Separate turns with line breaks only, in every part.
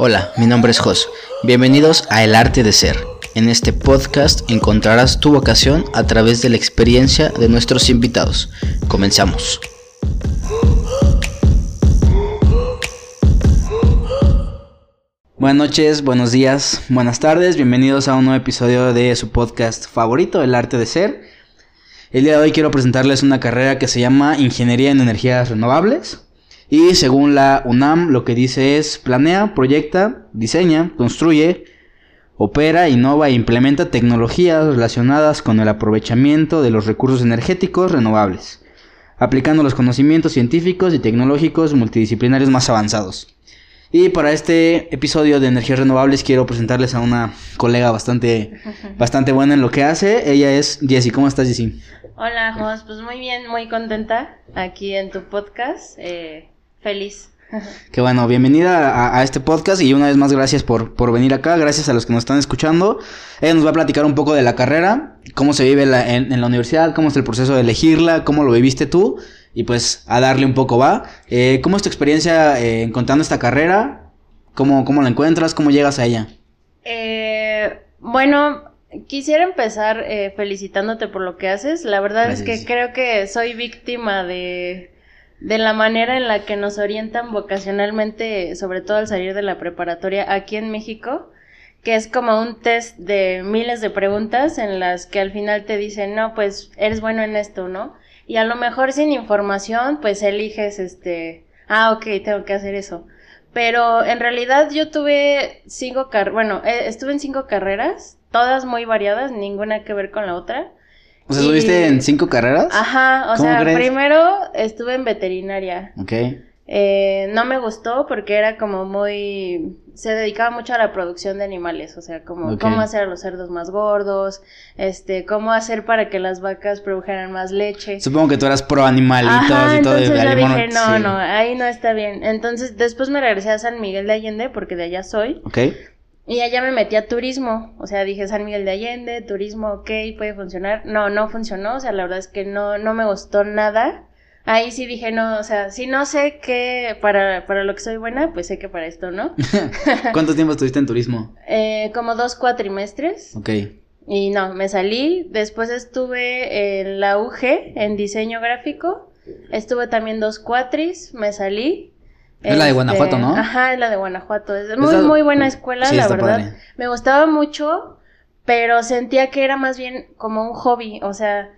Hola, mi nombre es Jos. Bienvenidos a El Arte de Ser. En este podcast encontrarás tu vocación a través de la experiencia de nuestros invitados. Comenzamos. Buenas noches, buenos días, buenas tardes, bienvenidos a un nuevo episodio de su podcast favorito, El Arte de Ser. El día de hoy quiero presentarles una carrera que se llama Ingeniería en Energías Renovables. Y según la UNAM, lo que dice es planea, proyecta, diseña, construye, opera, innova e implementa tecnologías relacionadas con el aprovechamiento de los recursos energéticos renovables, aplicando los conocimientos científicos y tecnológicos multidisciplinarios más avanzados. Y para este episodio de energías renovables quiero presentarles a una colega bastante, bastante buena en lo que hace. Ella es Jessie. ¿Cómo estás, Jessie?
Hola, Jos. Pues muy bien, muy contenta aquí en tu podcast. Eh, feliz.
Qué bueno, bienvenida a, este podcast y una vez más gracias por, por venir acá, gracias a los que nos están escuchando. Ella nos va a platicar un poco de la carrera, cómo se vive en, en, la universidad, cómo es el proceso de elegirla, cómo lo viviste tú y pues a darle un poco va. Eh, ¿Cómo es tu experiencia eh, encontrando esta carrera? ¿Cómo, ¿Cómo la encuentras? ¿Cómo llegas a ella?
Eh, bueno, quisiera empezar eh, felicitándote por lo que haces. La verdad es que creo que soy víctima de, de la manera en la que nos orientan vocacionalmente, sobre todo al salir de la preparatoria aquí en México que es como un test de miles de preguntas en las que al final te dicen, no, pues eres bueno en esto, ¿no? y a lo mejor sin información, pues eliges este, ah, ok, tengo que hacer eso. Pero en realidad yo tuve cinco carreras, bueno, eh, estuve en cinco carreras, todas muy variadas, ninguna que ver con la otra.
O sea, ¿estuviste en cinco carreras?
Ajá, o sea, primero estuve en veterinaria.
Ok.
Eh, no me gustó porque era como muy... Se dedicaba mucho a la producción de animales, o sea, como cómo hacer a los cerdos más gordos, este, cómo hacer para que las vacas produjeran más leche.
Supongo que tú eras pro animalitos y todo.
Entonces yo dije, no, no, ahí no está bien. Entonces después me regresé a San Miguel de Allende porque de allá soy.
Ok.
Y allá me metí a turismo, o sea, dije San Miguel de Allende, turismo, ok, puede funcionar. No, no funcionó, o sea, la verdad es que no, no me gustó nada ahí sí dije, no, o sea, si no sé qué para, para lo que soy buena, pues sé que para esto, ¿no?
¿Cuánto tiempo estuviste en turismo?
Eh, como dos cuatrimestres.
Ok.
Y no, me salí. Después estuve en la UG, en diseño gráfico. Estuve también dos cuatris, me salí.
Es la de Guanajuato,
este,
¿no?
Ajá, es la de Guanajuato. Es muy, muy buena escuela, la verdad. Me gustaba mucho, pero sentía que era más bien como un hobby. O sea,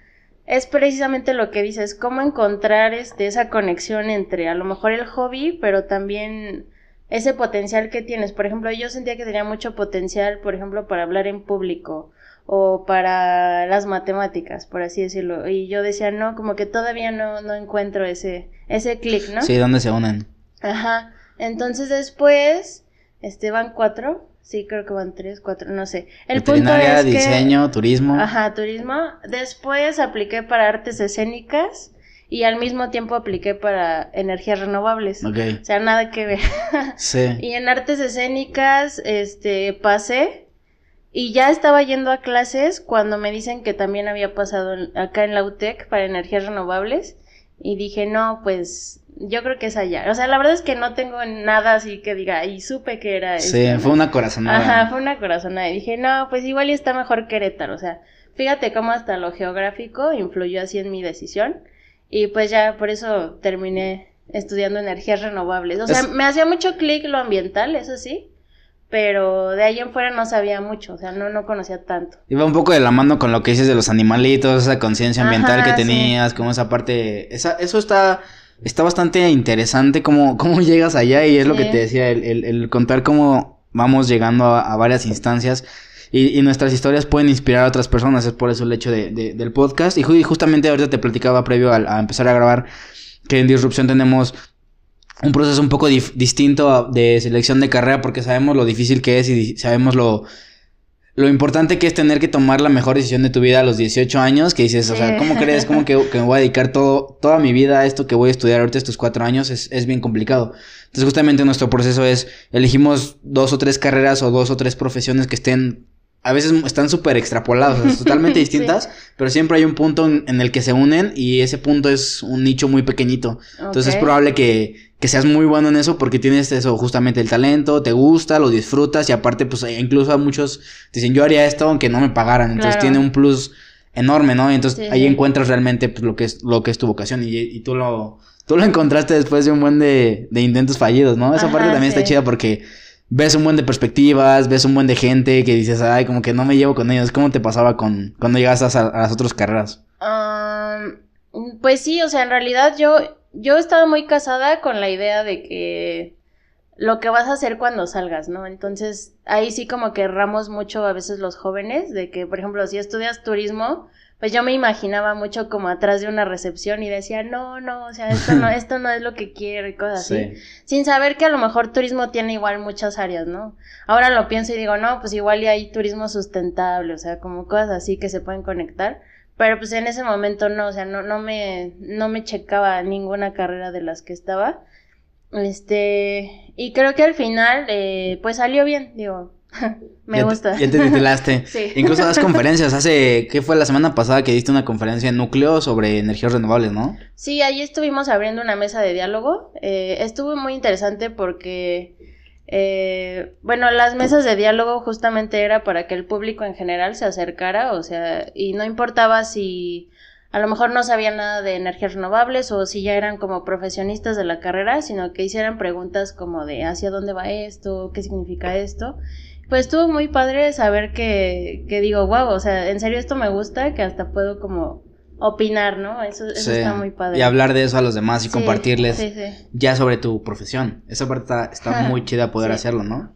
es precisamente lo que dices, cómo encontrar este, esa conexión entre a lo mejor el hobby, pero también ese potencial que tienes. Por ejemplo, yo sentía que tenía mucho potencial, por ejemplo, para hablar en público o para las matemáticas, por así decirlo. Y yo decía, no, como que todavía no, no encuentro ese, ese clic, ¿no?
Sí, ¿dónde se unen?
Ajá. Entonces después, este, van cuatro, Sí, creo que van tres, cuatro, no sé.
El punto es diseño, turismo.
Ajá, turismo. Después apliqué para artes escénicas y al mismo tiempo apliqué para energías renovables.
Ok.
O sea, nada que ver.
sí.
Y en artes escénicas, este, pasé y ya estaba yendo a clases cuando me dicen que también había pasado acá en la UTEC para energías renovables y dije, no, pues yo creo que es allá. O sea, la verdad es que no tengo nada así que diga, y supe que era
Sí, fue una corazonada.
Ajá, fue una corazonada. Y dije, no, pues igual y está mejor Querétaro. O sea, fíjate cómo hasta lo geográfico influyó así en mi decisión. Y pues ya por eso terminé estudiando energías renovables. O sea, me hacía mucho clic lo ambiental, eso sí. Pero de ahí en fuera no sabía mucho, o sea, no, no conocía tanto.
Iba un poco de la mano con lo que dices de los animalitos, esa conciencia ambiental que tenías, como esa parte, esa, eso está, está bastante interesante cómo, cómo llegas allá y es lo que te decía, el, el, contar cómo vamos llegando a, varias instancias y, y, nuestras historias pueden inspirar a otras personas, es por eso el hecho de, del podcast. Y, justamente ahorita te platicaba previo a, empezar a grabar que en Disrupción tenemos un proceso un poco distinto de selección de carrera porque sabemos lo difícil que es y sabemos lo lo importante que es tener que tomar la mejor decisión de tu vida a los 18 años, que dices, o sea, ¿cómo crees? ¿Cómo que, me voy a dedicar todo, toda mi vida a esto que voy a estudiar ahorita estos cuatro años? Es, es bien complicado. Entonces, justamente nuestro proceso es, elegimos dos o tres carreras o dos o tres profesiones que estén a veces están súper extrapoladas, totalmente distintas, pero siempre hay un punto en, el que se unen y ese punto es un nicho muy pequeñito. Entonces es probable que, que, seas muy bueno en eso porque tienes eso, justamente el talento, te gusta, lo disfrutas y aparte pues incluso a muchos dicen yo haría esto aunque no me pagaran, entonces tiene un plus enorme, ¿no? Y entonces ahí encuentras realmente pues, lo que es lo que es tu vocación y, y tú lo tú lo encontraste después de un buen de, de intentos fallidos, ¿no? Esa parte también está chida porque ves un buen de perspectivas, ves un buen de gente que dices, ay, como que no me llevo con ellos. ¿Cómo te pasaba con cuando llegas a, las otras carreras?
pues sí, o sea, en realidad yo, yo estaba muy casada con la idea de que lo que vas a hacer cuando salgas, ¿no? Entonces, ahí sí como que erramos mucho a veces los jóvenes, de que, por ejemplo, si estudias turismo, pues yo me imaginaba mucho como atrás de una recepción y decía, no, no, o sea, esto no, esto no es lo que quiero y cosas así. Sin saber que a lo mejor turismo tiene igual muchas áreas, ¿no? Ahora lo pienso y digo, no, pues igual hay turismo sustentable, o sea, como cosas así que se pueden conectar. Pero pues en ese momento no, o sea, no, no me, no me checaba ninguna carrera de las que estaba. Este, y creo que al final, eh, pues salió bien, digo, Me gusta.
ya te titulaste. sí. Incluso das conferencias. Hace, ¿qué fue la semana pasada que diste una conferencia en núcleo sobre energías renovables, no?
Sí, ahí estuvimos abriendo una mesa de diálogo. Eh, estuvo muy interesante porque, eh, bueno, las mesas de diálogo justamente era para que el público en general se acercara, o sea, y no importaba si a lo mejor no sabían nada de energías renovables o si ya eran como profesionistas de la carrera, sino que hicieran preguntas como de hacia dónde va esto, qué significa esto. Pues estuvo muy padre saber que, que digo, wow, o sea, en serio esto me gusta, que hasta puedo como opinar, ¿no? Eso, eso está muy padre.
Y hablar de eso a los demás y compartirles ya sobre tu profesión. Esa parte está, está muy chida poder hacerlo, ¿no?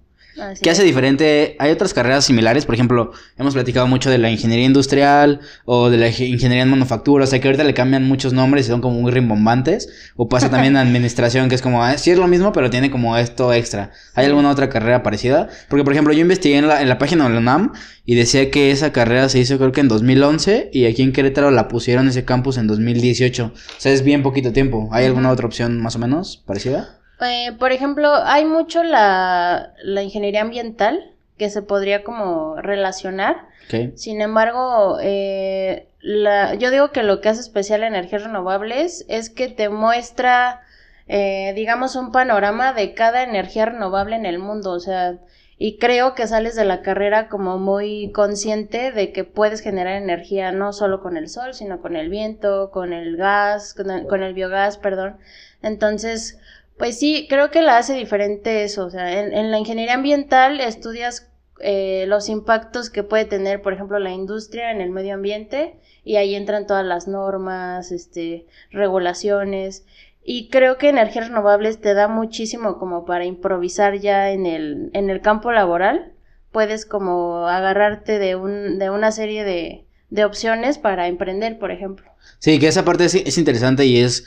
¿Qué hace diferente? Hay otras carreras similares, por ejemplo, hemos platicado mucho de la ingeniería industrial o de la ingeniería en manufactura, o sea que ahorita le cambian muchos nombres y son como muy rimbombantes, o pasa también en administración, que es como, ah, sí es lo mismo, pero tiene como esto extra. ¿Hay alguna otra carrera parecida? Porque, por ejemplo, yo investigué en la, en la página de la UNAM y decía que esa carrera se hizo creo que en 2011 y aquí en Querétaro la pusieron ese campus en 2018. O sea, es bien poquito tiempo. ¿Hay alguna otra opción más o menos parecida?
Eh, por ejemplo, hay mucho la, la, ingeniería ambiental que se podría como relacionar. Sin embargo, eh, la, yo digo que lo que hace especial a energías renovables es que te muestra, eh, digamos, un panorama de cada energía renovable en el mundo. O sea, y creo que sales de la carrera como muy consciente de que puedes generar energía no solo con el sol, sino con el viento, con el gas, con el, con el biogás, perdón. Entonces, pues sí, creo que la hace diferente eso. O sea, en, la ingeniería ambiental estudias eh, los impactos que puede tener, por ejemplo, la industria en el medio ambiente y ahí entran todas las normas, este, regulaciones. Y creo que energías renovables te da muchísimo como para improvisar ya en el, en el campo laboral. Puedes como agarrarte de, un, de una serie de, de opciones para emprender, por ejemplo.
Sí, que esa parte es interesante y es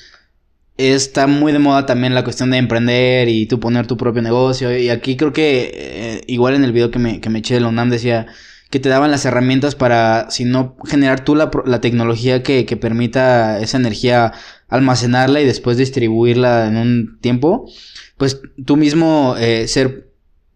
está muy de moda también la cuestión de emprender y tú poner tu propio negocio. Y aquí creo que, eh, igual en el video que me, que me eché de la UNAM decía que te daban las herramientas para, si no, generar tú la, la tecnología que, que, permita esa energía almacenarla y después distribuirla en un tiempo, pues tú mismo eh, ser,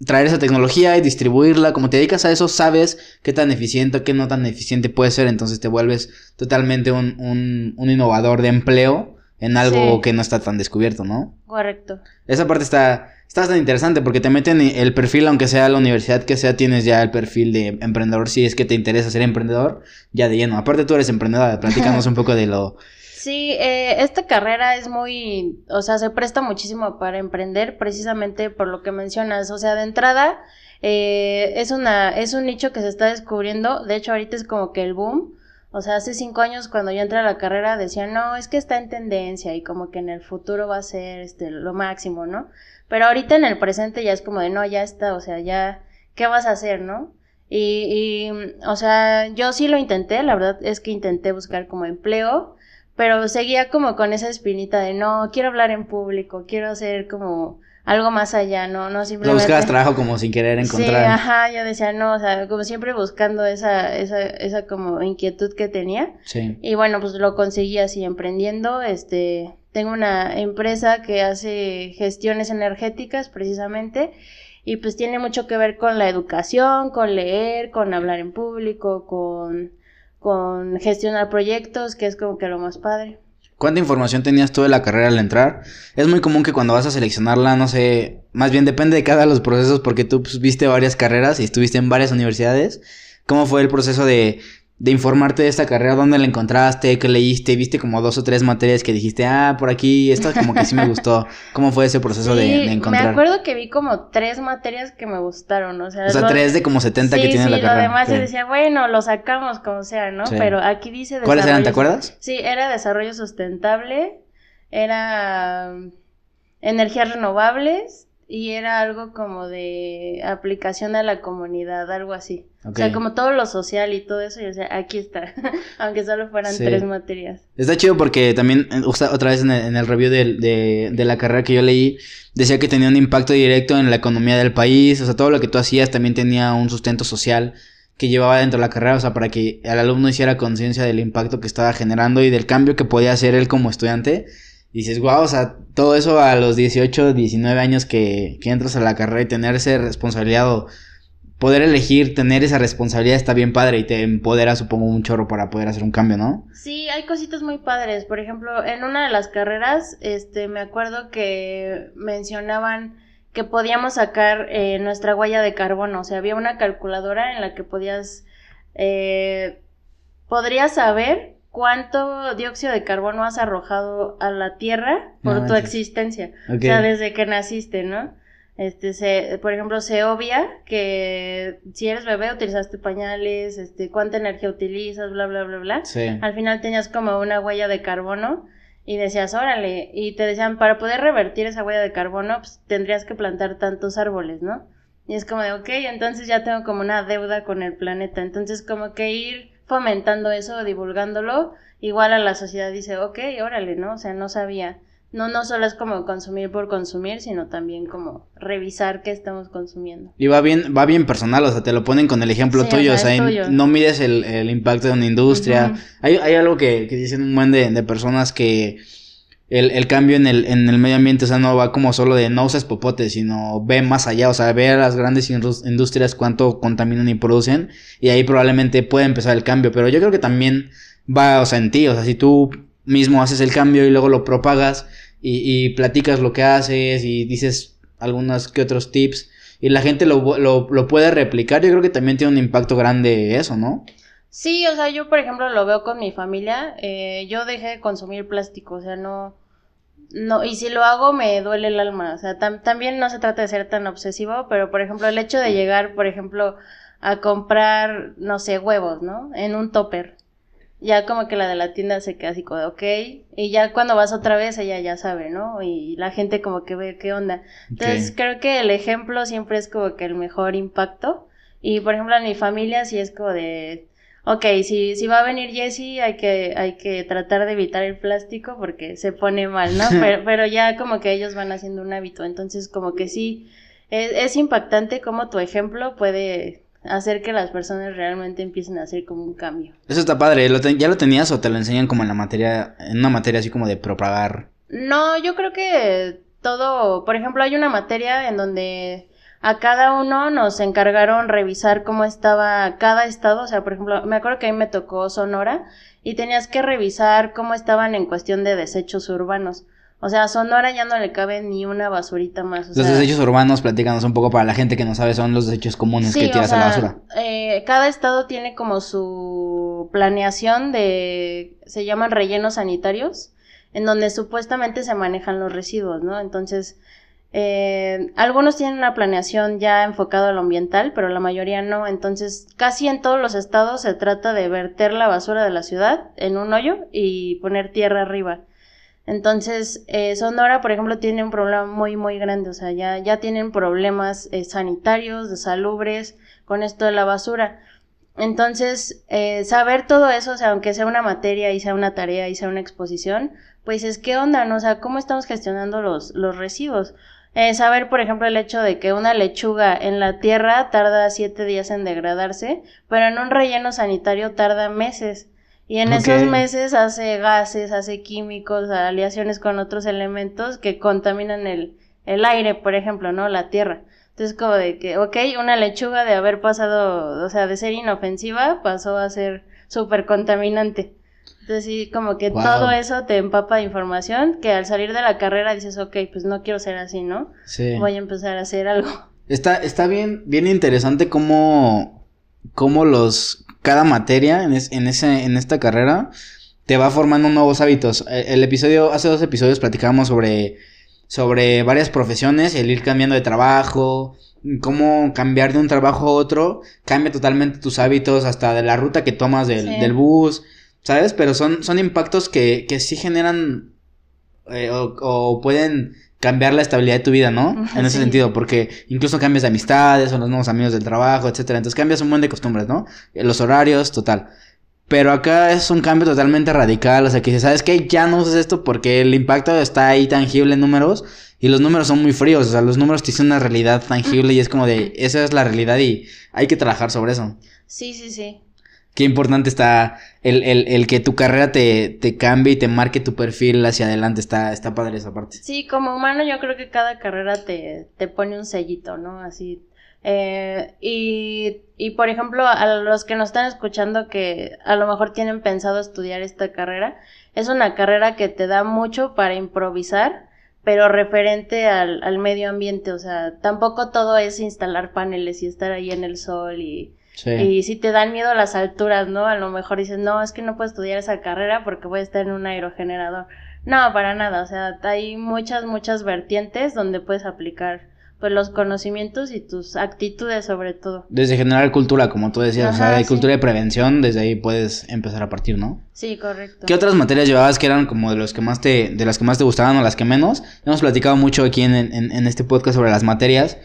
traer esa tecnología y distribuirla, como te dedicas a eso, sabes qué tan eficiente, qué no tan eficiente puede ser, entonces te vuelves totalmente un, un, un innovador de empleo en algo que no está tan descubierto, ¿no?
Correcto.
Esa parte está, está tan interesante porque te meten el perfil, aunque sea la universidad que sea, tienes ya el perfil de emprendedor, si es que te interesa ser emprendedor, ya de lleno. Aparte tú eres emprendedora, platícanos un poco de lo...
Sí, eh, esta carrera es muy, o sea, se presta muchísimo para emprender precisamente por lo que mencionas, o sea, de entrada eh, es una, es un nicho que se está descubriendo, de hecho ahorita es como que el boom, o sea, hace cinco años cuando yo entré a la carrera decían, no, es que está en tendencia y como que en el futuro va a ser este, lo máximo, ¿no? Pero ahorita en el presente ya es como de, no, ya está, o sea, ya, ¿qué vas a hacer, no? Y, y, o sea, yo sí lo intenté, la verdad es que intenté buscar como empleo, pero seguía como con esa espinita de, no, quiero hablar en público, quiero hacer como algo más allá, no, no simplemente.
Lo buscabas trabajo como sin querer encontrar. Sí,
ajá, yo decía, no, o sea, como siempre buscando esa, esa, esa como inquietud que tenía. Sí. Y bueno, pues lo conseguí así emprendiendo, este, tengo una empresa que hace gestiones energéticas precisamente y pues tiene mucho que ver con la educación, con leer, con hablar en público, con, con gestionar proyectos, que es como que lo más padre.
¿Cuánta información tenías tú de la carrera al entrar? Es muy común que cuando vas a seleccionarla, no sé, más bien depende de cada de los procesos porque tú pues, viste varias carreras y estuviste en varias universidades. ¿Cómo fue el proceso de de informarte de esta carrera, dónde la encontraste, qué leíste, viste como dos o tres materias que dijiste, ah, por aquí, esta como que sí me gustó. ¿Cómo fue ese proceso de, encontrar?
Me acuerdo que vi como tres materias que me gustaron, o sea.
O sea, tres de como 70 que tiene la carrera. Sí,
lo demás yo decía, bueno, lo sacamos como sea, ¿no? Pero aquí dice
¿Cuáles eran, te acuerdas?
Sí, era desarrollo sustentable, era mm, energías renovables y era algo como de aplicación a la comunidad, algo así. O sea, como todo lo social y todo eso, y o sea, aquí está, aunque solo fueran tres materias.
Está chido porque también, eh, otra vez en el, review de, de, la carrera que yo leí, decía que tenía un impacto directo en la economía del país, o sea, todo lo que tú hacías también tenía un sustento social que llevaba dentro de la carrera, o sea, para que el alumno hiciera conciencia del impacto que estaba generando y del cambio que podía hacer él como estudiante dices, wow, o sea, todo eso a los 18, 19 años que, que entras a la carrera y tener esa responsabilidad o poder elegir, tener esa responsabilidad está bien padre y te empodera, supongo, un chorro para poder hacer un cambio, ¿no?
Sí, hay cositas muy padres. Por ejemplo, en una de las carreras, este, me acuerdo que mencionaban que podíamos sacar eh, nuestra huella de carbono. O sea, había una calculadora en la que podías, eh, podrías saber cuánto dióxido de carbono has arrojado a la Tierra por tu existencia. O sea, desde que naciste, ¿no? Este, se, por ejemplo, se obvia que si eres bebé utilizaste pañales, este, cuánta energía utilizas, bla, bla, bla, bla. Al final tenías como una huella de carbono y decías, órale, y te decían, para poder revertir esa huella de carbono, pues tendrías que plantar tantos árboles, ¿no? Y es como de, ok, entonces ya tengo como una deuda con el planeta. Entonces, como que ir fomentando eso, divulgándolo, igual a la sociedad dice, ok, órale, ¿no? O sea, no sabía. No, no solo es como consumir por consumir, sino también como revisar qué estamos consumiendo.
Y va bien, va bien personal, o sea, te lo ponen con el ejemplo tuyo, o sea, no mides el, impacto de una industria. hay, hay, algo que, que dicen un buen de, de personas que el, el, cambio en el, en el medio ambiente, o sea, no va como solo de no uses popote, sino ve más allá, o sea, ve a las grandes industrias cuánto contaminan y producen, y ahí probablemente puede empezar el cambio, pero yo creo que también va, o sea, en ti, o sea, si tú mismo haces el cambio y luego lo propagas y, y platicas lo que haces y dices algunos que otros tips y la gente lo, lo, lo puede replicar, yo creo que también tiene un impacto grande eso, ¿no?
Sí, o sea, yo por ejemplo lo veo con mi familia, eh, yo dejé de consumir plástico, o sea, no, no, y si lo hago me duele el alma, o sea, también no se trata de ser tan obsesivo, pero por ejemplo el hecho de llegar, por ejemplo, a comprar, no sé, huevos, ¿no? En un topper, ya como que la de la tienda se queda así como de, ok, y ya cuando vas otra vez ella ya sabe, ¿no? Y la gente como que ve qué onda. Entonces creo que el ejemplo siempre es como que el mejor impacto. Y por ejemplo en mi familia sí es como de ok, si, si va a venir Jessie, hay que, hay que tratar de evitar el plástico porque se pone mal, ¿no? Pero, pero ya como que ellos van haciendo un hábito, entonces como que sí, es, es impactante cómo tu ejemplo puede hacer que las personas realmente empiecen a hacer como un cambio.
Eso está padre, ¿ya lo tenías o te lo enseñan como en la materia, en una materia así como de propagar?
No, yo creo que todo, por ejemplo, hay una materia en donde a cada uno nos encargaron revisar cómo estaba cada estado, o sea, por ejemplo, me acuerdo que a mí me tocó Sonora y tenías que revisar cómo estaban en cuestión de desechos urbanos. O sea, a Sonora ya no le cabe ni una basurita más.
los desechos urbanos, platícanos un poco para la gente que no sabe, son los desechos comunes que tiras a la basura.
Eh, cada estado tiene como su planeación de, se llaman rellenos sanitarios, en donde supuestamente se manejan los residuos, ¿no? Entonces, eh, algunos tienen una planeación ya enfocada a lo ambiental, pero la mayoría no. Entonces, casi en todos los estados se trata de verter la basura de la ciudad en un hoyo y poner tierra arriba. Entonces, eh, Sonora, por ejemplo, tiene un problema muy, muy grande. O sea, ya, ya tienen problemas eh, sanitarios, de salubres, con esto de la basura. Entonces, eh, saber todo eso, o sea, aunque sea una materia y sea una tarea y sea una exposición, pues es qué onda, ¿no? O sea, ¿cómo estamos gestionando los, los residuos? Eh, saber, por ejemplo, el hecho de que una lechuga en la tierra tarda siete días en degradarse, pero en un relleno sanitario tarda meses. Y en esos meses hace gases, hace químicos, aleaciones con otros elementos que contaminan el, el aire, por ejemplo, ¿no? La tierra. Entonces, como de que, ok, una lechuga de haber pasado, o sea, de ser inofensiva, pasó a ser súper contaminante. Entonces, sí, como que todo eso te empapa de información que al salir de la carrera dices, ok, pues no quiero ser así, ¿no? Sí. Voy a empezar a hacer algo.
Está, está bien, bien interesante cómo, cómo los, cada materia en, en, ese, en esta carrera te va formando nuevos hábitos. El, el episodio, hace dos episodios platicábamos sobre sobre varias profesiones, el ir cambiando de trabajo, cómo cambiar de un trabajo a otro, cambia totalmente tus hábitos, hasta de la ruta que tomas del, bus, ¿sabes? Pero son, son impactos que, que sí generan eh, o, pueden cambiar la estabilidad de tu vida, ¿no? En ese sentido, porque incluso cambias de amistades o los nuevos amigos del trabajo, etcétera. Entonces cambias un montón de costumbres, ¿no? Los horarios, total. Pero acá es un cambio totalmente radical. O sea, que ¿sabes qué? Ya no usas esto porque el impacto está ahí tangible en números. Y los números son muy fríos. O sea, los números te dicen una realidad tangible y es como de, esa es la realidad y hay que trabajar sobre eso.
Sí, sí, sí.
Qué importante está el, el, el que tu carrera te, te, cambie y te marque tu perfil hacia adelante. Está, está padre esa parte.
Sí, como humano yo creo que cada carrera te, te pone un sellito, ¿no? Así eh, y, y, por ejemplo, a los que nos están escuchando que a lo mejor tienen pensado estudiar esta carrera, es una carrera que te da mucho para improvisar, pero referente al, al medio ambiente, o sea, tampoco todo es instalar paneles y estar ahí en el sol y, y si te dan miedo las alturas, ¿no? A lo mejor dices, no, es que no puedo estudiar esa carrera porque voy a estar en un aerogenerador. No, para nada, o sea, hay muchas, muchas vertientes donde puedes aplicar pues los conocimientos y tus actitudes sobre todo.
Desde generar cultura, como tú decías, o sea, hay cultura de prevención, desde ahí puedes empezar a partir, ¿no?
Sí, correcto.
¿Qué otras materias llevabas que eran como de los que más te, de las que más te gustaban o las que menos? Hemos platicado mucho aquí en, en, en este podcast sobre las materias,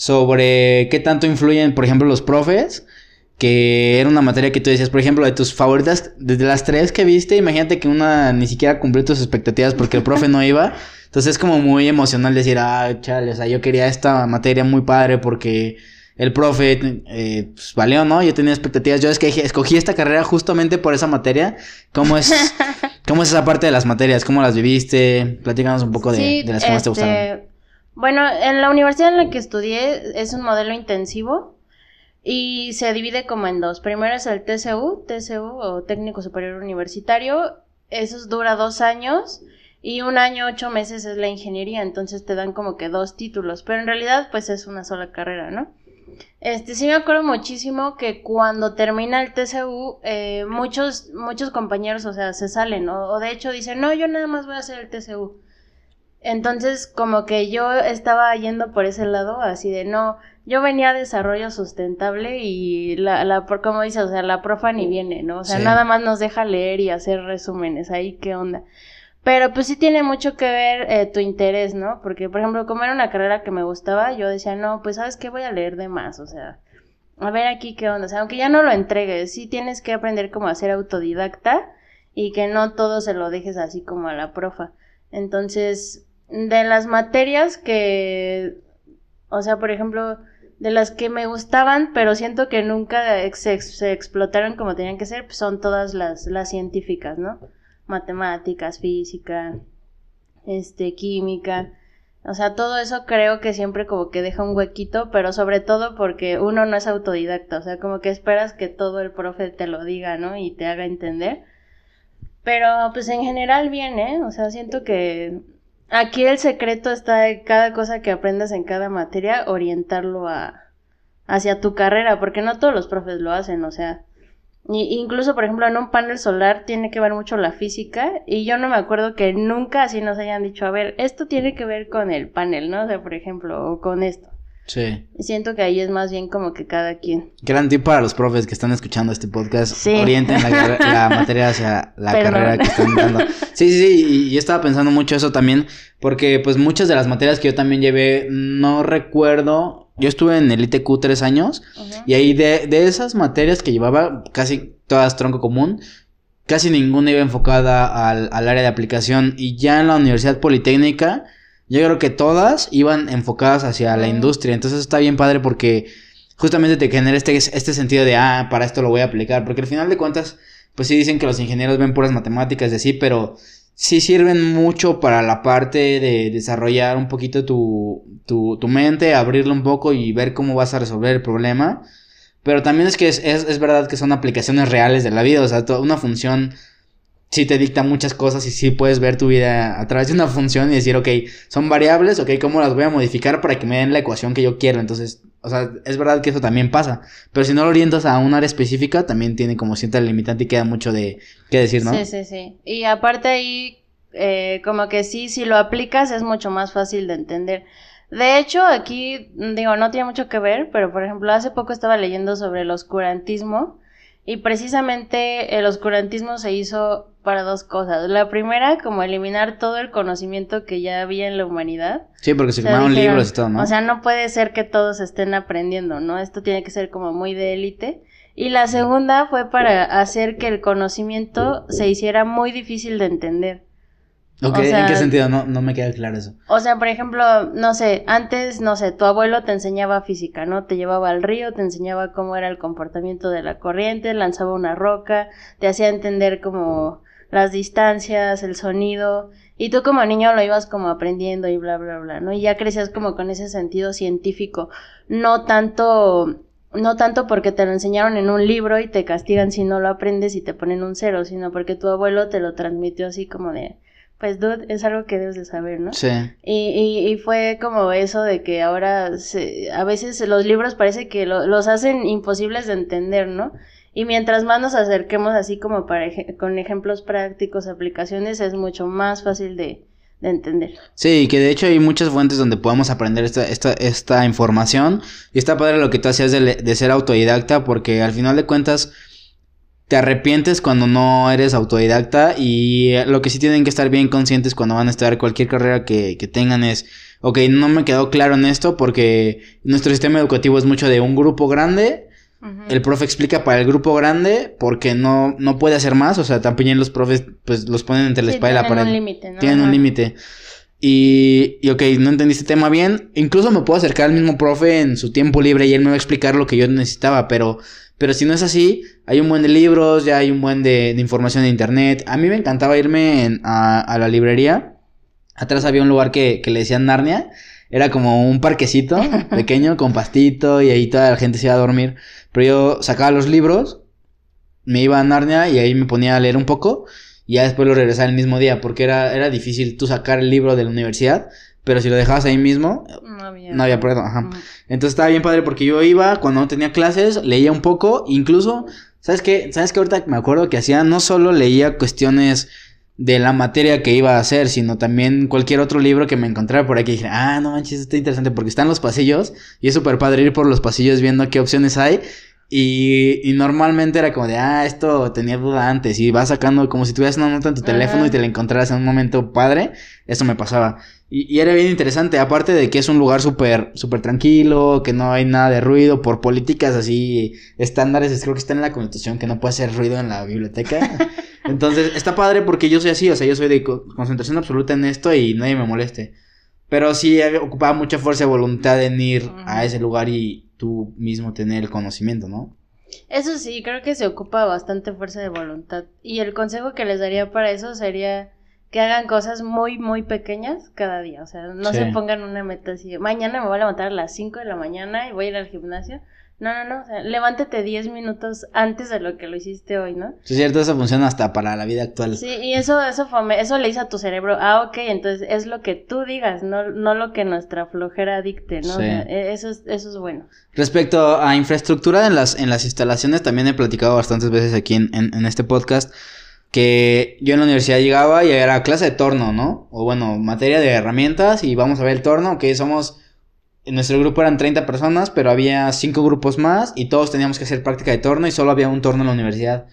sobre qué tanto influyen, por ejemplo, los profes, que era una materia que tú decías, por ejemplo, de tus favoritas, desde las tres que viste, imagínate que una ni siquiera cumplió tus expectativas porque el profe no iba. Entonces es como muy emocional decir, ah, chale, o sea, yo quería esta materia muy padre porque el profe, eh, pues valió, ¿no? Yo tenía expectativas. Yo es que escogí esta carrera justamente por esa materia. ¿Cómo es, cómo es esa parte de las materias? ¿Cómo las viviste? Platícanos un poco de, las que más te gustaron.
Bueno, en la universidad en la que estudié es un modelo intensivo y se divide como en dos. Primero es el TCU, TCU o Técnico Superior Universitario. Eso dura dos años y un año, ocho meses es la ingeniería, entonces te dan como que dos títulos, pero en realidad pues es una sola carrera, ¿no? Este, sí me acuerdo muchísimo que cuando termina el TCU, eh, muchos, muchos compañeros, o sea, se salen, o, de hecho dicen, no, yo nada más voy a hacer el TCU. Entonces, como que yo estaba yendo por ese lado, así de, no, yo venía a desarrollo sustentable y la, la como dice, o sea, la profa ni viene, ¿no? O sea, nada más nos deja leer y hacer resúmenes, ahí qué onda. Pero pues sí tiene mucho que ver eh, tu interés, ¿no? Porque, por ejemplo, como era una carrera que me gustaba, yo decía, no, pues sabes qué, voy a leer de más, o sea, a ver aquí qué onda, o sea, aunque ya no lo entregues, sí tienes que aprender como a ser autodidacta y que no todo se lo dejes así como a la profa. Entonces, de las materias que, o sea, por ejemplo, de las que me gustaban, pero siento que nunca se, explotaron como tenían que ser, pues son todas las, las científicas, ¿no? matemáticas, física, este, química. O sea, todo eso creo que siempre como que deja un huequito, pero sobre todo porque uno no es autodidacta, o sea, como que esperas que todo el profe te lo diga, ¿no? Y te haga entender. Pero pues en general bien, ¿eh? O sea, siento que aquí el secreto está en cada cosa que aprendas en cada materia, orientarlo a hacia tu carrera, porque no todos los profes lo hacen, o sea, incluso, por ejemplo, en un panel solar tiene que ver mucho la física y yo no me acuerdo que nunca así nos hayan dicho, a ver, esto tiene que ver con el panel, ¿no? O sea, por ejemplo, o con esto. Sí. Siento que ahí es más bien como que cada quien.
Gran tip para los profes que están escuchando este podcast. Sí. Orienten la, materia hacia la carrera que están dando. Sí, sí, sí. Y yo estaba pensando mucho eso también. Porque pues muchas de las materias que yo también llevé, no recuerdo yo estuve en el ITQ tres años y ahí de, de, esas materias que llevaba, casi todas tronco común, casi ninguna iba enfocada al, al, área de aplicación y ya en la Universidad Politécnica, yo creo que todas iban enfocadas hacia la industria. Entonces está bien padre porque justamente te genera este, este sentido de, ah, para esto lo voy a aplicar, porque al final de cuentas pues sí dicen que los ingenieros ven puras matemáticas de sí, pero sí sirven mucho para la parte de desarrollar un poquito tu, tu, tu mente, abrirlo un poco y ver cómo vas a resolver el problema. Pero también es que es, es, es verdad que son aplicaciones reales de la vida, o sea, una función sí te dicta muchas cosas y sí puedes ver tu vida a través de una función y decir, ok, son variables, ok, ¿cómo las voy a modificar para que me den la ecuación que yo quiero? Entonces, o sea, es verdad que eso también pasa, pero si no lo orientas a un área específica, también tiene como cierta limitante y queda mucho de qué decir, ¿no?
Sí, sí, sí. Y aparte ahí, eh, como que sí, si lo aplicas es mucho más fácil de entender. De hecho, aquí, digo, no tiene mucho que ver, pero por ejemplo, hace poco estaba leyendo sobre el oscurantismo y precisamente el oscurantismo se hizo para dos cosas. La primera, como eliminar todo el conocimiento que ya había en la humanidad.
Sí, porque se quemaron libros y todo, ¿no?
O sea, no puede ser que todos estén aprendiendo, ¿no? Esto tiene que ser como muy de élite. Y la segunda fue para hacer que el conocimiento se hiciera muy difícil de entender.
Ok, ¿en qué sentido? No, no me queda claro eso.
O sea, por ejemplo, no sé, antes, no sé, tu abuelo te enseñaba física, ¿no? Te llevaba al río, te enseñaba cómo era el comportamiento de la corriente, lanzaba una roca, te hacía entender como las distancias, el sonido, y tú como niño lo ibas como aprendiendo y bla, bla, bla, ¿no? Y ya crecías como con ese sentido científico, no tanto no tanto porque te lo enseñaron en un libro y te castigan si no lo aprendes y te ponen un cero, sino porque tu abuelo te lo transmitió así como de, pues dude, es algo que debes de saber, ¿no?
Sí.
Y, y, fue como eso de que ahora se, a veces los libros parece que los hacen imposibles de entender, ¿no? Y mientras más nos acerquemos así como para con ejemplos prácticos, aplicaciones, es mucho más fácil de, de entender.
Sí, que de hecho hay muchas fuentes donde podemos aprender esta, esta, esta información. Y está padre lo que tú hacías de, de ser autodidacta, porque al final de cuentas te arrepientes cuando no eres autodidacta y lo que sí tienen que estar bien conscientes cuando van a estudiar cualquier carrera que, que tengan es, ok, no me quedó claro en esto porque nuestro sistema educativo es mucho de un grupo grande, el profe explica para el grupo grande porque no, no puede hacer más, o sea, también los profes pues los ponen entre la espalda y la pared.
Tienen un límite, ¿no?
Tienen un límite. Y, y ok, no entendiste tema bien. Incluso me puedo acercar al mismo profe en su tiempo libre y él me va a explicar lo que yo necesitaba, pero pero si no es así, hay un buen de libros, ya hay un buen de, información de internet. A mí me encantaba irme a, la librería. Atrás había un lugar que, que le decían Narnia. Era como un parquecito pequeño con pastito y ahí toda la gente se iba a dormir. Pero yo sacaba los libros, me iba a Narnia y ahí me ponía a leer un poco y ya después lo regresaba el mismo día porque era, era difícil tú sacar el libro de la universidad pero si lo dejabas ahí mismo, no había, no había problema. Ajá. Entonces estaba bien padre porque yo iba, cuando no tenía clases, leía un poco, incluso, ¿sabes qué? ¿Sabes qué? Ahorita me acuerdo que hacía, no solo leía cuestiones de la materia que iba a hacer, sino también cualquier otro libro que me encontrara por aquí. Y dije, ah, no manches, está interesante porque están los pasillos y es súper padre ir por los pasillos viendo qué opciones hay. Y, y, normalmente era como de, ah, esto tenía duda antes. Y vas sacando como si tuvieras una nota en tu teléfono y te la encontraras en un momento padre. Eso me pasaba. Y, y era bien interesante. Aparte de que es un lugar súper, súper tranquilo, que no hay nada de ruido por políticas así estándares. Creo que está en la constitución que no puede hacer ruido en la biblioteca. Entonces, está padre porque yo soy así. O sea, yo soy de concentración absoluta en esto y nadie me moleste. Pero sí ocupaba mucha fuerza de voluntad en ir a ese lugar y tú mismo tener el conocimiento, ¿no?
Eso sí, creo que se ocupa bastante fuerza de voluntad. Y el consejo que les daría para eso sería que hagan cosas muy, muy pequeñas cada día. O sea, no se pongan una meta así. Mañana me voy a levantar a las 5 de la mañana y voy a ir al gimnasio. No, no, no, o sea, levántate 10 minutos antes de lo que lo hiciste hoy, ¿no?
Sí, es cierto, eso funciona hasta para la vida actual.
Sí, y eso, eso, eso le dice a tu cerebro, ah, ok, entonces es lo que tú digas, no, no lo que nuestra flojera dicte, ¿no? Sí. E, eso, es, eso es bueno.
Respecto a infraestructura en las, en las instalaciones, también he platicado bastantes veces aquí en, en, en este podcast que yo en la universidad llegaba y era clase de torno, ¿no? O bueno, materia de herramientas y vamos a ver el torno, que somos en nuestro grupo eran 30 personas, pero había 5 grupos más y todos teníamos que hacer práctica de torno y solo había un torno en la universidad.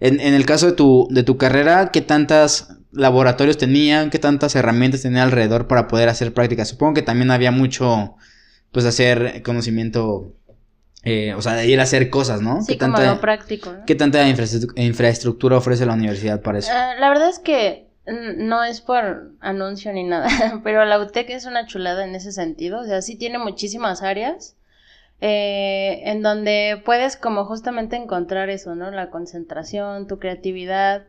En, el caso de tu, de tu carrera, ¿qué tantos laboratorios tenían? ¿Qué tantas herramientas tenían alrededor para poder hacer práctica? Supongo que también había mucho, pues, hacer conocimiento, eh, o sea, de ir a hacer cosas, ¿no?
Sí,
¿Qué
como
tanta,
lo práctico. ¿no?
¿Qué tanta infraestructura ofrece la universidad para eso?
Uh, la verdad es que no es por anuncio ni nada, pero la UTEC es una chulada en ese sentido, o sea, sí tiene muchísimas áreas. eh, en donde puedes como justamente encontrar eso, ¿no? La concentración, tu creatividad.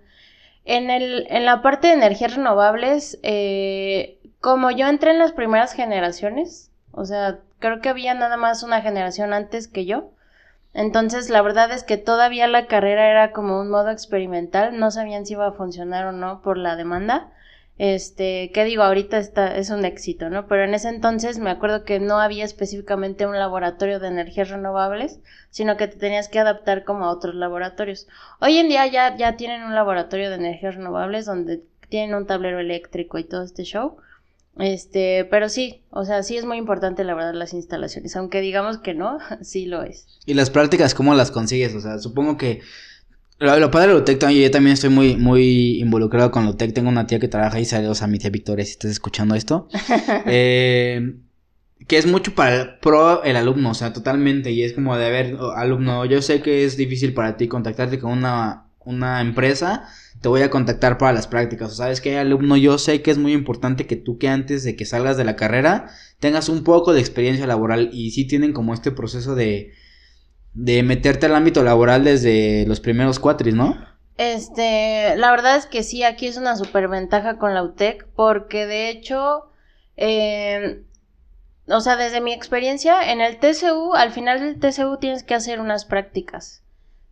En, el, en la parte de energías renovables, eh, como yo entré en las primeras generaciones, o sea, creo que había nada más una generación antes que yo, entonces, la verdad es que todavía la carrera era como un modo experimental, no sabían si iba a funcionar o no por la demanda. Este, ¿qué digo? Ahorita está, es un éxito, ¿no? Pero en ese entonces me acuerdo que no había específicamente un laboratorio de energías renovables, sino que te tenías que adaptar como a otros laboratorios. Hoy en día ya, ya tienen un laboratorio de energías renovables donde tienen un tablero eléctrico y todo este show. Este, pero sí, o sea, sí es muy importante la verdad las instalaciones, aunque digamos que no, sí lo es.
¿Y las prácticas cómo las consigues? O sea, supongo que lo, padre de Lotec, yo también estoy muy, muy involucrado con Lotec, tengo una tía que trabaja ahí, saludos a mi tía Victoria si estás escuchando esto. eh, que es mucho para el, pro el alumno, o sea, totalmente, y es como de, ver, alumno, yo sé que es difícil para ti contactarte con una, una empresa, te voy a contactar para las prácticas. O sabes que, alumno, yo sé que es muy importante que tú que antes de que salgas de la carrera tengas un poco de experiencia laboral y sí tienen como este proceso de, de meterte al ámbito laboral desde los primeros cuatris, ¿no?
Este, la verdad es que sí, aquí es una superventaja con la UTEC porque de hecho, eh, o sea, desde mi experiencia en el TCU, al final del TCU tienes que hacer unas prácticas.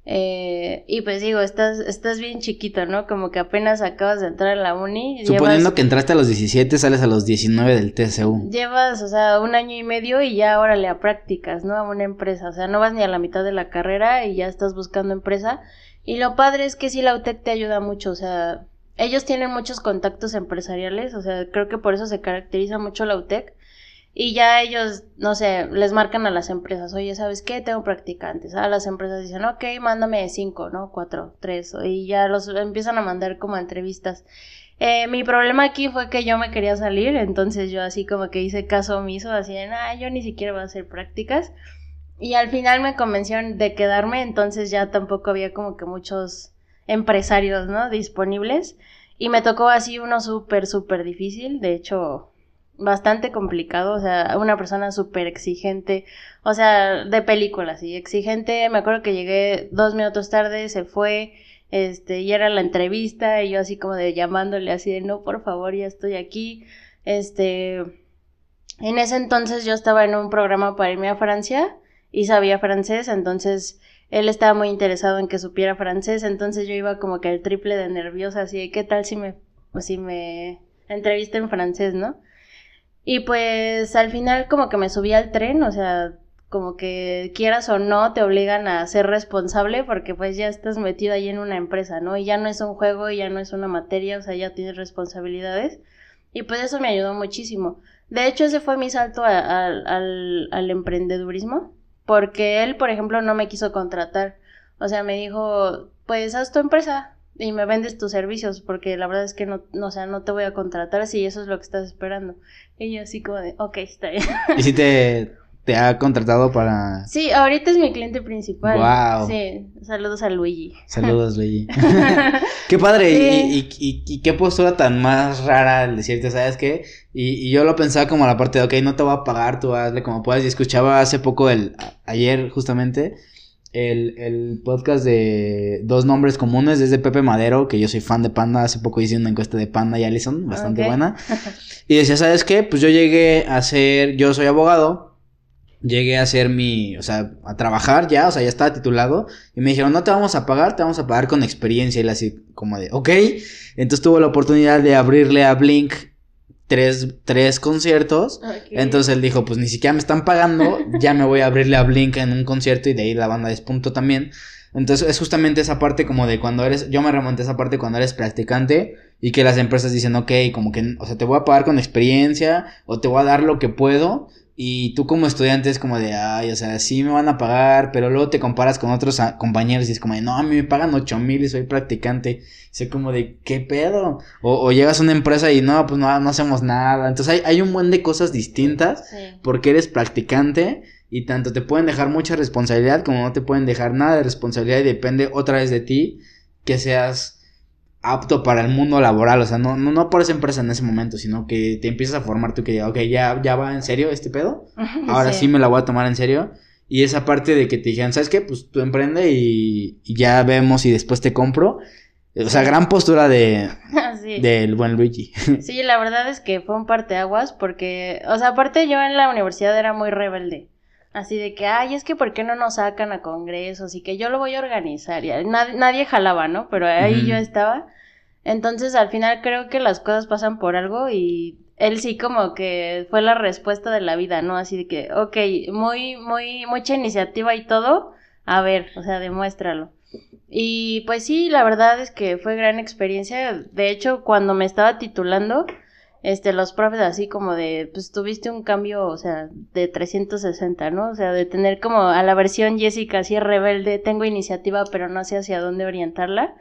Eh, y pues digo, estás, estás bien chiquito, ¿no? Como que apenas acabas de entrar a la uni.
Suponiendo que entraste a los 17, sales a los 19 del TSU.
Llevas, o sea, un año y medio y ya ahora le a prácticas, ¿no? A una empresa. O sea, no vas ni a la mitad de la carrera y ya estás buscando empresa. Y lo padre es que sí, la UTEC te ayuda mucho, o sea, ellos tienen muchos contactos empresariales, o sea, creo que por eso se caracteriza mucho la UTEC y ya ellos, no sé, les marcan a las empresas, oye, ¿sabes qué? Tengo practicantes. A las empresas dicen, ok, mándame cinco, ¿no? Cuatro, tres. Y ya los empiezan a mandar como entrevistas. Eh, mi problema aquí fue que yo me quería salir, entonces yo así como que hice caso omiso, así de, ah, yo ni siquiera voy a hacer prácticas. Y al final me convencieron de quedarme, entonces ya tampoco había como que muchos empresarios, ¿no? Disponibles. Y me tocó así uno súper, súper difícil. De hecho, bastante complicado, o sea, una persona súper exigente, o sea, de película, sí, exigente, me acuerdo que llegué dos minutos tarde, se fue, este, y era la entrevista, y yo así como de llamándole así de, no, por favor, ya estoy aquí, este, en ese entonces yo estaba en un programa para irme a Francia, y sabía francés, entonces él estaba muy interesado en que supiera francés, entonces yo iba como que el triple de nerviosa, así de, ¿qué tal si me, si me entrevista en francés, no? Y pues al final como que me subí al tren, o sea, como que quieras o no te obligan a ser responsable porque pues ya estás metido ahí en una empresa, ¿no? Y ya no es un juego, ya no es una materia, o sea, ya tienes responsabilidades. Y pues eso me ayudó muchísimo. De hecho, ese fue mi salto al, al emprendedurismo, porque él, por ejemplo, no me quiso contratar. O sea, me dijo, pues haz tu empresa, y me vendes tus servicios porque la verdad es que no, no, o sea, no te voy a contratar si eso es lo que estás esperando. Y yo así como de, ok, está bien.
¿Y si te, te ha contratado para...?
Sí, ahorita es mi cliente principal. Wow. Sí, saludos a Luigi.
Saludos, Luigi. qué padre, y, y, y, qué postura tan más rara decirte, ¿sabes qué? Y, y yo lo pensaba como la parte de, ok, no te voy a pagar, tú hazle como puedas. Y escuchaba hace poco, el ayer justamente el, el, podcast de dos nombres comunes es de Pepe Madero, que yo soy fan de Panda. Hace poco hice una encuesta de Panda y Allison, bastante buena. Y decía, ¿sabes qué? Pues yo llegué a ser, yo soy abogado, llegué a ser mi, o sea, a trabajar ya, o sea, ya estaba titulado. Y me dijeron, no te vamos a pagar, te vamos a pagar con experiencia. Y él así, como de, ok. Entonces tuvo la oportunidad de abrirle a Blink tres, tres conciertos. Entonces él dijo, pues ni siquiera me están pagando, ya me voy a abrirle a Blink en un concierto y de ahí la banda despunto también. Entonces es justamente esa parte como de cuando eres, yo me remonté a esa parte cuando eres practicante y que las empresas dicen, ok, como que, o sea, te voy a pagar con experiencia o te voy a dar lo que puedo, y tú como estudiante es como de, ay, o sea, sí me van a pagar, pero luego te comparas con otros compañeros y es como de, no, a mí me pagan ocho mil y soy practicante. Y sé como de, ¿qué pedo? O, llegas a una empresa y no, pues no, no hacemos nada. Entonces hay, hay un buen de cosas distintas porque eres practicante y tanto te pueden dejar mucha responsabilidad como no te pueden dejar nada de responsabilidad y depende otra vez de ti que seas apto para el mundo laboral, o sea, no, no, no por esa empresa en ese momento, sino que te empiezas a formar tú que, ok, ya, ya va en serio este pedo, ahora sí. me la voy a tomar en serio, Y esa parte de que te dijeran, ¿sabes qué? Pues tú emprende y, ya vemos y después te compro. O sea, gran postura de del buen Luigi.
Sí, la verdad es que fue un parteaguas porque, o sea, aparte yo en la universidad era muy rebelde. Así de que, ay, es que ¿por qué no nos sacan a congresos? Y que yo lo voy a organizar. Y nadie, jalaba, ¿no? Pero ahí yo estaba. Entonces, al final creo que las cosas pasan por algo y él sí como que fue la respuesta de la vida, ¿no? Así de que, ok, muy, muy, mucha iniciativa y todo. A ver, o sea, demuéstralo. Y pues sí, la verdad es que fue gran experiencia. De hecho, cuando me estaba titulando, este, los profes así como de, pues tuviste un cambio, o sea, de 360, ¿no? O sea, de tener como a la versión Jessica así rebelde, tengo iniciativa pero no sé hacia dónde orientarla,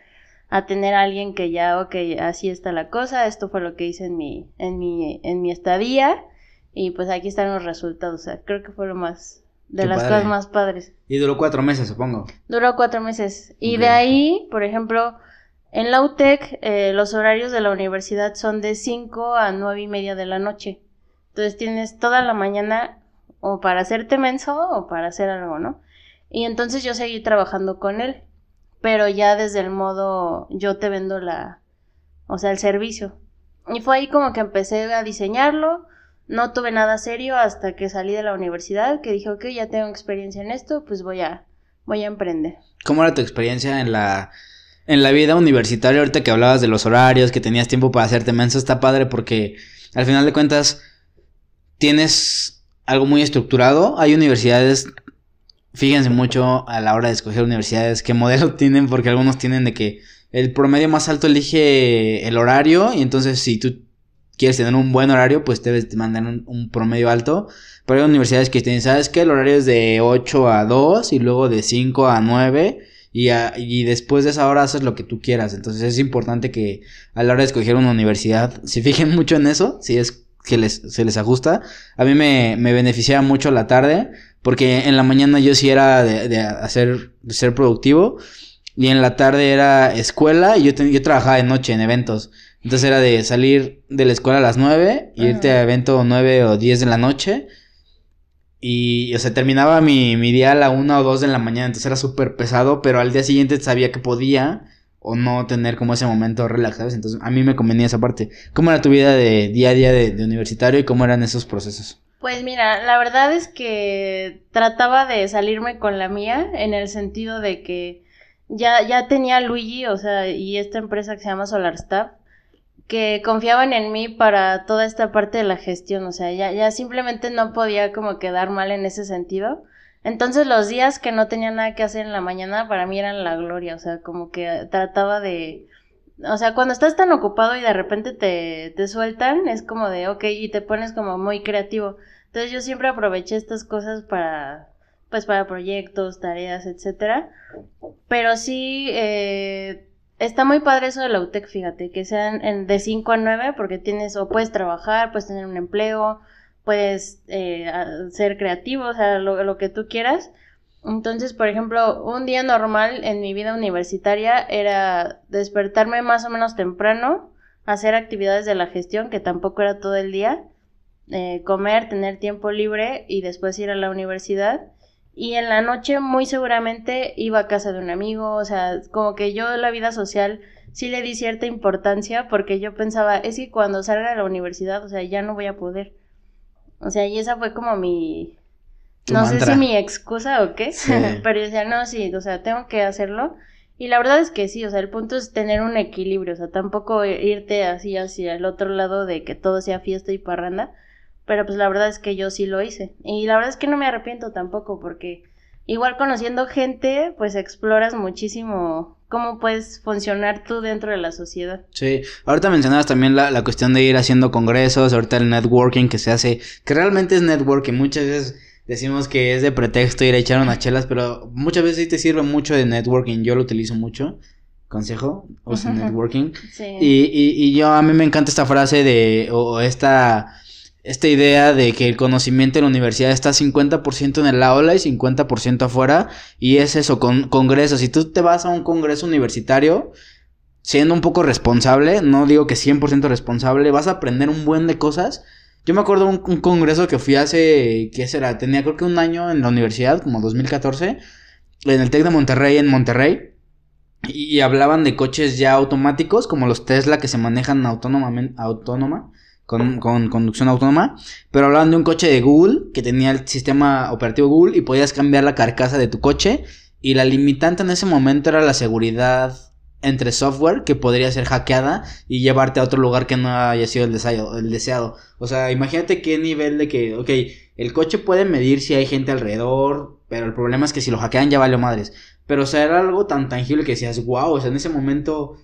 a tener a alguien que ya, ok, así está la cosa, esto fue lo que hice en mi, en mi, en mi estadía, y pues aquí están los resultados, o sea, creo que fue lo más, de las cosas más padres.
Y duró cuatro meses, supongo.
Duró cuatro meses. Y de ahí, por ejemplo, en la UTEC, eh, los horarios de la universidad son de 5 a nueve y media de la noche. Entonces tienes toda la mañana o para hacerte menso o para hacer algo, ¿no? Y entonces yo seguí trabajando con él, pero ya desde el modo yo te vendo la, o sea, el servicio. Y fue ahí como que empecé a diseñarlo, no tuve nada serio hasta que salí de la universidad, que dije, ok, ya tengo experiencia en esto, pues voy a, voy a emprender.
¿Cómo era tu experiencia en la en la vida universitaria, ahorita que hablabas de los horarios, que tenías tiempo para hacerte menso, está padre porque al final de cuentas tienes algo muy estructurado. Hay universidades, fíjense mucho a la hora de escoger universidades, qué modelo tienen, porque algunos tienen de que el promedio más alto elige el horario y entonces si tú quieres tener un buen horario, pues debes mandar un, promedio alto. Pero hay universidades que tienen, ¿sabes qué? El horario es de 8 a 2 y luego de 5 a 9 y, y después de esa hora haces lo que tú quieras. Entonces es importante que a la hora de escoger una universidad se fijen mucho en eso, si es que les, se les ajusta. A mí me, me beneficiaba mucho la tarde, porque en la mañana yo sí era de, de hacer, de ser productivo, y en la tarde era escuela, y yo, yo trabajaba de noche en eventos. Entonces era de salir de la escuela a las 9, y irte a evento 9 o 10 de la noche, y, o sea, terminaba mi, mi día a la una o dos de la mañana, entonces era súper pesado, pero al día siguiente sabía que podía o no tener como ese momento relajado, entonces a mí me convenía esa parte. ¿Cómo era tu vida de día a día de, universitario y cómo eran esos procesos?
Pues mira, la verdad es que trataba de salirme con la mía en el sentido de que ya, ya tenía Luigi, o sea, y esta empresa que se llama SolarStaff, que confiaban en mí para toda esta parte de la gestión, o sea, ya, ya simplemente no podía como quedar mal en ese sentido. Entonces los días que no tenía nada que hacer en la mañana para mí eran la gloria, o sea, como que trataba de... O sea, cuando estás tan ocupado y de repente te, te sueltan, es como de, ok, y te pones como muy creativo. Entonces yo siempre aproveché estas cosas para, pues para proyectos, tareas, etcétera. Pero sí, eh, Está muy padre eso de la UTEC, fíjate, que sean en, de 5 a 9, porque tienes, o puedes trabajar, puedes tener un empleo, puedes eh, ser creativo, o sea, lo, lo, que tú quieras. Entonces, por ejemplo, un día normal en mi vida universitaria era despertarme más o menos temprano, hacer actividades de la gestión, que tampoco era todo el día, eh, comer, tener tiempo libre y después ir a la universidad y en la noche muy seguramente iba a casa de un amigo, o sea, como que yo la vida social sí le di cierta importancia porque yo pensaba, es que cuando salga de la universidad, o sea, ya no voy a poder. O sea, y esa fue como mi... no sé si mi excusa o qué, pero yo decía, no, sí, o sea, tengo que hacerlo. Y la verdad es que sí, o sea, el punto es tener un equilibrio, o sea, tampoco irte así hacia el otro lado de que todo sea fiesta y parranda, pero pues la verdad es que yo sí lo hice. Y la verdad es que no me arrepiento tampoco porque igual conociendo gente, pues exploras muchísimo cómo puedes funcionar tú dentro de la sociedad.
Sí, ahorita mencionabas también la, la cuestión de ir haciendo congresos, ahorita el networking que se hace, que realmente es networking, muchas veces decimos que es de pretexto ir a echar unas chelas, pero muchas veces sí te sirve mucho de networking, yo lo utilizo mucho. Consejo, usa networking. Sí. Y, y, y, yo, a mí me encanta esta frase de, o esta esta idea de que el conocimiento en la universidad está 50% en el aula y 50% afuera. Y es eso, con congresos. Si tú te vas a un congreso universitario, siendo un poco responsable, no digo que 100% responsable, vas a aprender un buen de cosas. Yo me acuerdo un, un congreso que fui hace, ¿qué será? Tenía creo que un año en la universidad, como 2014, en el TEC de Monterrey, en Monterrey. Y hablaban de coches ya automáticos, como los Tesla que se manejan autónomamente, autónoma, con, con conducción autónoma. Pero hablaban de un coche de Google que tenía el sistema operativo Google y podías cambiar la carcasa de tu coche. Y la limitante en ese momento era la seguridad entre software que podría ser hackeada y llevarte a otro lugar que no haya sido el deseado, el deseado. O sea, imagínate qué nivel de que, ok, el coche puede medir si hay gente alrededor, pero el problema es que si lo hackean ya vale madres. Pero o sea, era algo tan tangible que decías, wow, o sea, en ese momento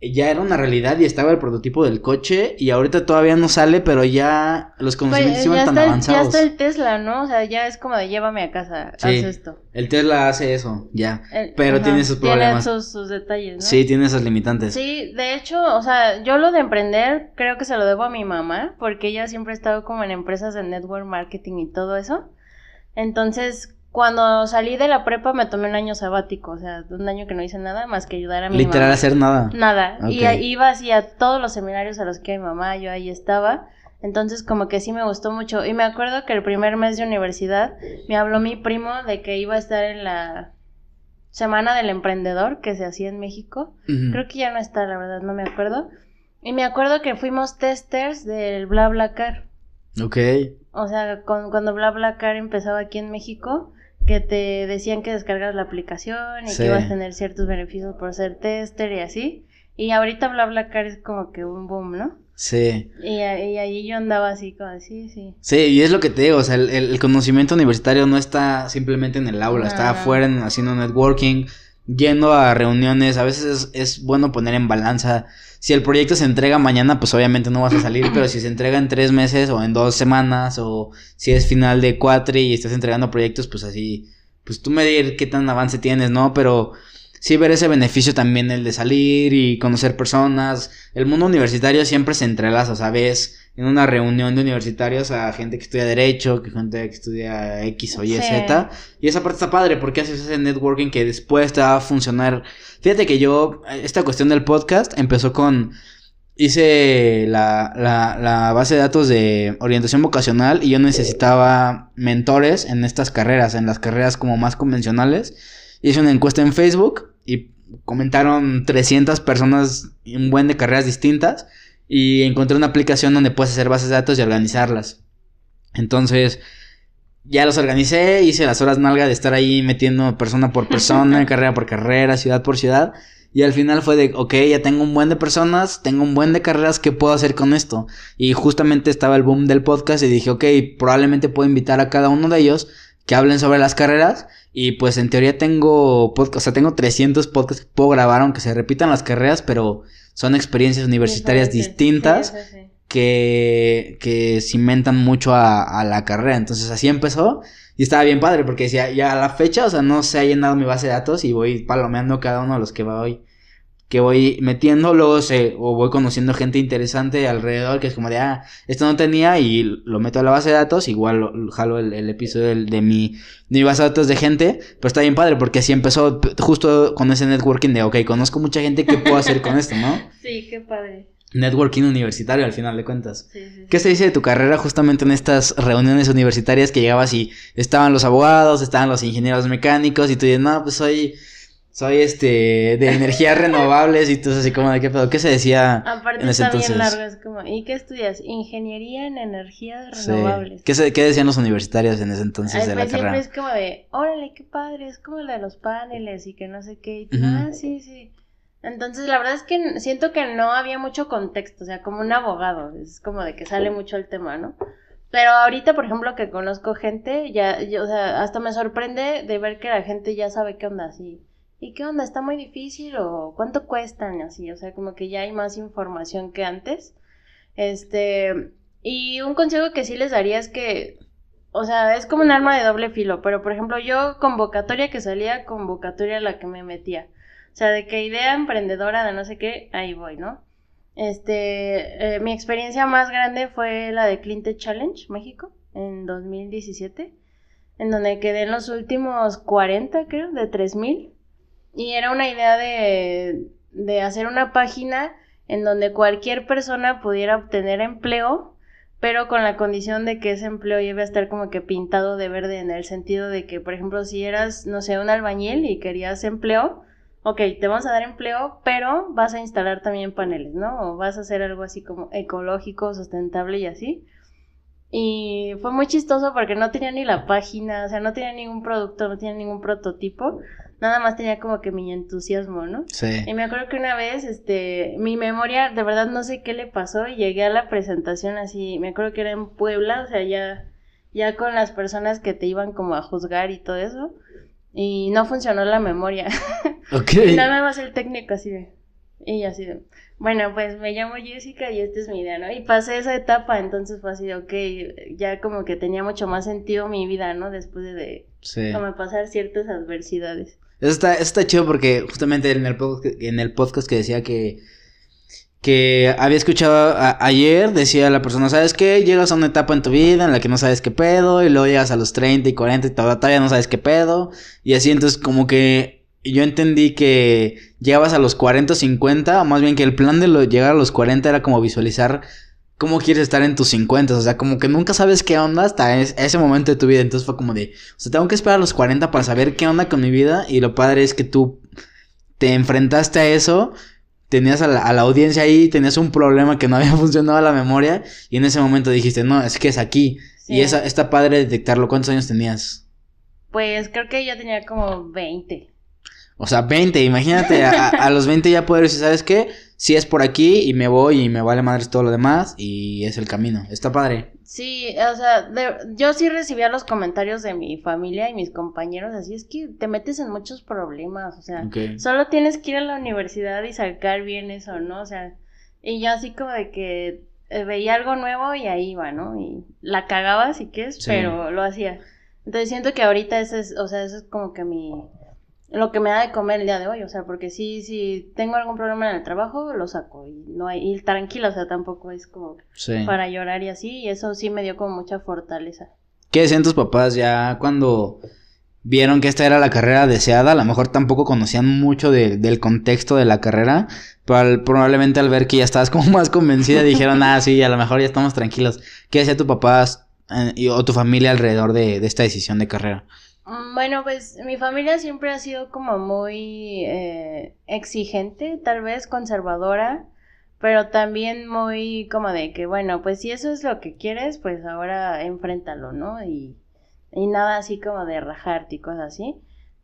ya era una realidad y estaba el prototipo del coche y ahorita todavía no sale, pero ya los pues, conocimientos iban tan avanzados.
Ya está el Tesla, ¿no? O sea, ya es como de llévame a casa, haz esto.
El Tesla hace eso, ya. pero tiene sus problemas.
Tiene sus, detalles, ¿no?
Sí, tiene esos limitantes.
Sí, de hecho, o sea, yo lo de emprender creo que se lo debo a mi mamá, porque ella siempre ha estado como en empresas de network marketing y todo eso. Entonces, cuando salí de la prepa me tomé un año sabático, o sea, un año que no hice nada más que ayudar a mi
Literal hacer nada.
Nada. Y iba así a todos los seminarios a los que mi mamá, yo ahí estaba. Entonces como que sí me gustó mucho. Y me acuerdo que el primer mes de universidad me habló mi primo de que iba a estar en la Semana del Emprendedor que se hacía en México. Creo que ya no está, la verdad, no me acuerdo. Y me acuerdo que fuimos testers del BlaBlaCar.
Ok.
O sea, cuando BlaBlaCar empezaba aquí en México, que te decían que descargas la aplicación y que ibas a tener ciertos beneficios por ser tester y así. Y ahorita BlaBlaCar es como que un boom, ¿no?
Sí.
Y, ahí yo andaba así como, sí, sí.
Sí, y es lo que te digo, o sea, el, conocimiento universitario no está simplemente en el aula, está afuera haciendo networking, yendo a reuniones, a veces es, bueno poner en balanza. Si el proyecto se entrega mañana, pues obviamente no vas a salir, pero si se entrega en tres meses o en dos semanas o si es final de cuatro y estás entregando proyectos, pues así, pues tú medir qué tan avance tienes, ¿no? Pero sí ver ese beneficio también el de salir y conocer personas. El mundo universitario siempre se entrelaza, ¿sabes? En una reunión de universitarios a gente que estudia Derecho, que gente que estudia X o Y, Z. Y esa parte está padre porque haces ese networking que después te va a funcionar. Fíjate que yo, esta cuestión del podcast empezó con... Hice la, la, la base de datos de orientación vocacional y yo necesitaba mentores en estas carreras, en las carreras como más convencionales hice una encuesta en Facebook y comentaron 300 personas, un buen de carreras distintas, y encontré una aplicación donde puedes hacer bases de datos y organizarlas. Entonces, ya los organicé, hice las horas nalga de estar ahí metiendo persona por persona, carrera por carrera, ciudad por ciudad. Y al final fue de, ok, ya tengo un buen de personas, tengo un buen de carreras, ¿qué puedo hacer con esto? Y justamente estaba el boom del podcast y dije, ok, probablemente puedo invitar a cada uno de ellos que hablen sobre las carreras. Y pues en teoría tengo podcast, o sea, tengo 300 podcasts que puedo grabar aunque se repitan las carreras, pero son experiencias universitarias distintas que, que cimentan mucho a, la carrera. Entonces así empezó. Y estaba bien padre porque decía, ya a la fecha, o sea, no se ha llenado mi base de datos y voy palomeando cada uno de los que va hoy que voy metiendo, luego se, o voy conociendo gente interesante alrededor, que es como de, ah, esto no tenía y lo meto a la base de datos, igual lo, jalo el, episodio de, mi, de mi base de datos de gente, pero está bien padre porque así empezó justo con ese networking de, ok, conozco mucha gente, ¿qué puedo hacer con esto, no?
Sí, qué padre.
Networking universitario al final de cuentas. Sí, sí, ¿Qué se dice de tu carrera justamente en estas reuniones universitarias que llegabas y estaban los abogados, estaban los ingenieros mecánicos y tú dices, no, pues soy soy este de energías renovables y tú así como de qué pedo, ¿qué se decía
Aparte en ese está entonces? bien largo, es como, ¿y qué estudias? Ingeniería en energías renovables.
¿Qué, se, ¿Qué, decían los universitarios en ese entonces de la
pues
carrera?
Siempre es como de, órale, qué padre, es como la de los paneles y que no sé qué, y ah, sí, sí. Entonces, la verdad es que siento que no había mucho contexto, o sea, como un abogado, es como de que sale mucho el tema, ¿no? Pero ahorita, por ejemplo, que conozco gente, ya, yo, o sea, hasta me sorprende de ver que la gente ya sabe qué onda, así ¿y qué onda? ¿Está muy difícil o cuánto cuestan? Así, o sea, como que ya hay más información que antes. Este, y un consejo que sí les daría es que, o sea, es como un arma de doble filo, pero por ejemplo, yo convocatoria que salía, convocatoria a la que me metía. O sea, de qué idea emprendedora de no sé qué, ahí voy, ¿no? Este, eh, mi experiencia más grande fue la de Cliente Challenge México en 2017, en donde quedé en los últimos 40, creo, de 3000. Y era una idea de, de hacer una página en donde cualquier persona pudiera obtener empleo pero con la condición de que ese empleo iba a estar como que pintado de verde en el sentido de que, por ejemplo, si eras, no sé, un albañil y querías empleo, ok, te vamos a dar empleo, pero vas a instalar también paneles, ¿no? O vas a hacer algo así como ecológico, sustentable y así. Y fue muy chistoso porque no tenía ni la página, o sea, no tenía ningún producto, no tenía ningún prototipo, nada más tenía como que mi entusiasmo, ¿no? Sí. Y me acuerdo que una vez, este, mi memoria, de verdad no sé qué le pasó y llegué a la presentación así, me acuerdo que era en Puebla, o sea, ya, ya con las personas que te iban como a juzgar y todo eso, y no funcionó la memoria. Ok. nada más el técnico así de, y así de, bueno, pues me llamo Jessica y esta es mi idea, ¿no? Y pasé esa etapa, entonces fue así, ok, ya como que tenía mucho más sentido mi vida, ¿no? Después de como pasar ciertas adversidades.
Eso está, chido porque justamente en el, podcast, en el podcast que decía que, que había escuchado ayer, decía la persona, ¿sabes qué? Llegas a una etapa en tu vida en la que no sabes qué pedo, y luego llegas a los 30 y 40 y todavía no sabes qué pedo, y así entonces como que yo entendí que llegabas a los 40 o 50, o más bien que el plan de llegar a los 40 era como visualizar cómo quieres estar en tus 50, o sea, como que nunca sabes qué onda hasta ese momento de tu vida, entonces fue como de, o sea, tengo que esperar a los 40 para saber qué onda con mi vida. Y lo padre es que tú te enfrentaste a eso, tenías a la, audiencia ahí, tenías un problema que no había funcionado la memoria. Y en ese momento dijiste, no, es que es aquí y esa, está padre detectarlo, ¿cuántos años tenías?
Pues creo que ya tenía como 20.
O sea, 20, imagínate, a, los 20 ya poder decir, ¿sabes qué? Si es por aquí y me voy y me vale madres todo lo demás y es el camino. Está padre.
Sí, o sea, yo sí recibía los comentarios de mi familia y mis compañeros, así es que te metes en muchos problemas, o sea, solo tienes que ir a la universidad y sacar bien eso, ¿no? O sea, y yo así como de que eh, veía algo nuevo y ahí iba, ¿no? Y la cagaba si quieres, pero lo hacía. Entonces siento que ahorita ese es, o sea, eso es como que mi lo que me da de comer el día de hoy, o sea, porque si, si tengo algún problema en el trabajo, lo saco y no hay, y tranquila, o sea, tampoco es como para llorar y así, y eso sí me dio como mucha fortaleza.
¿Qué decían tus papás ya cuando vieron que esta era la carrera deseada? A lo mejor tampoco conocían mucho del contexto de la carrera, pero probablemente al ver que ya estabas como más convencida dijeron, ah, sí, a lo mejor ya estamos tranquilos. ¿Qué decía tu papá eh, o tu familia alrededor de, de esta decisión de carrera?
Mm, bueno, pues mi familia siempre ha sido como muy eh, exigente, tal vez conservadora, pero también muy como de que, bueno, pues si eso es lo que quieres, pues ahora enfréntalo, ¿no? Y, y nada así como de rajarte y cosas así.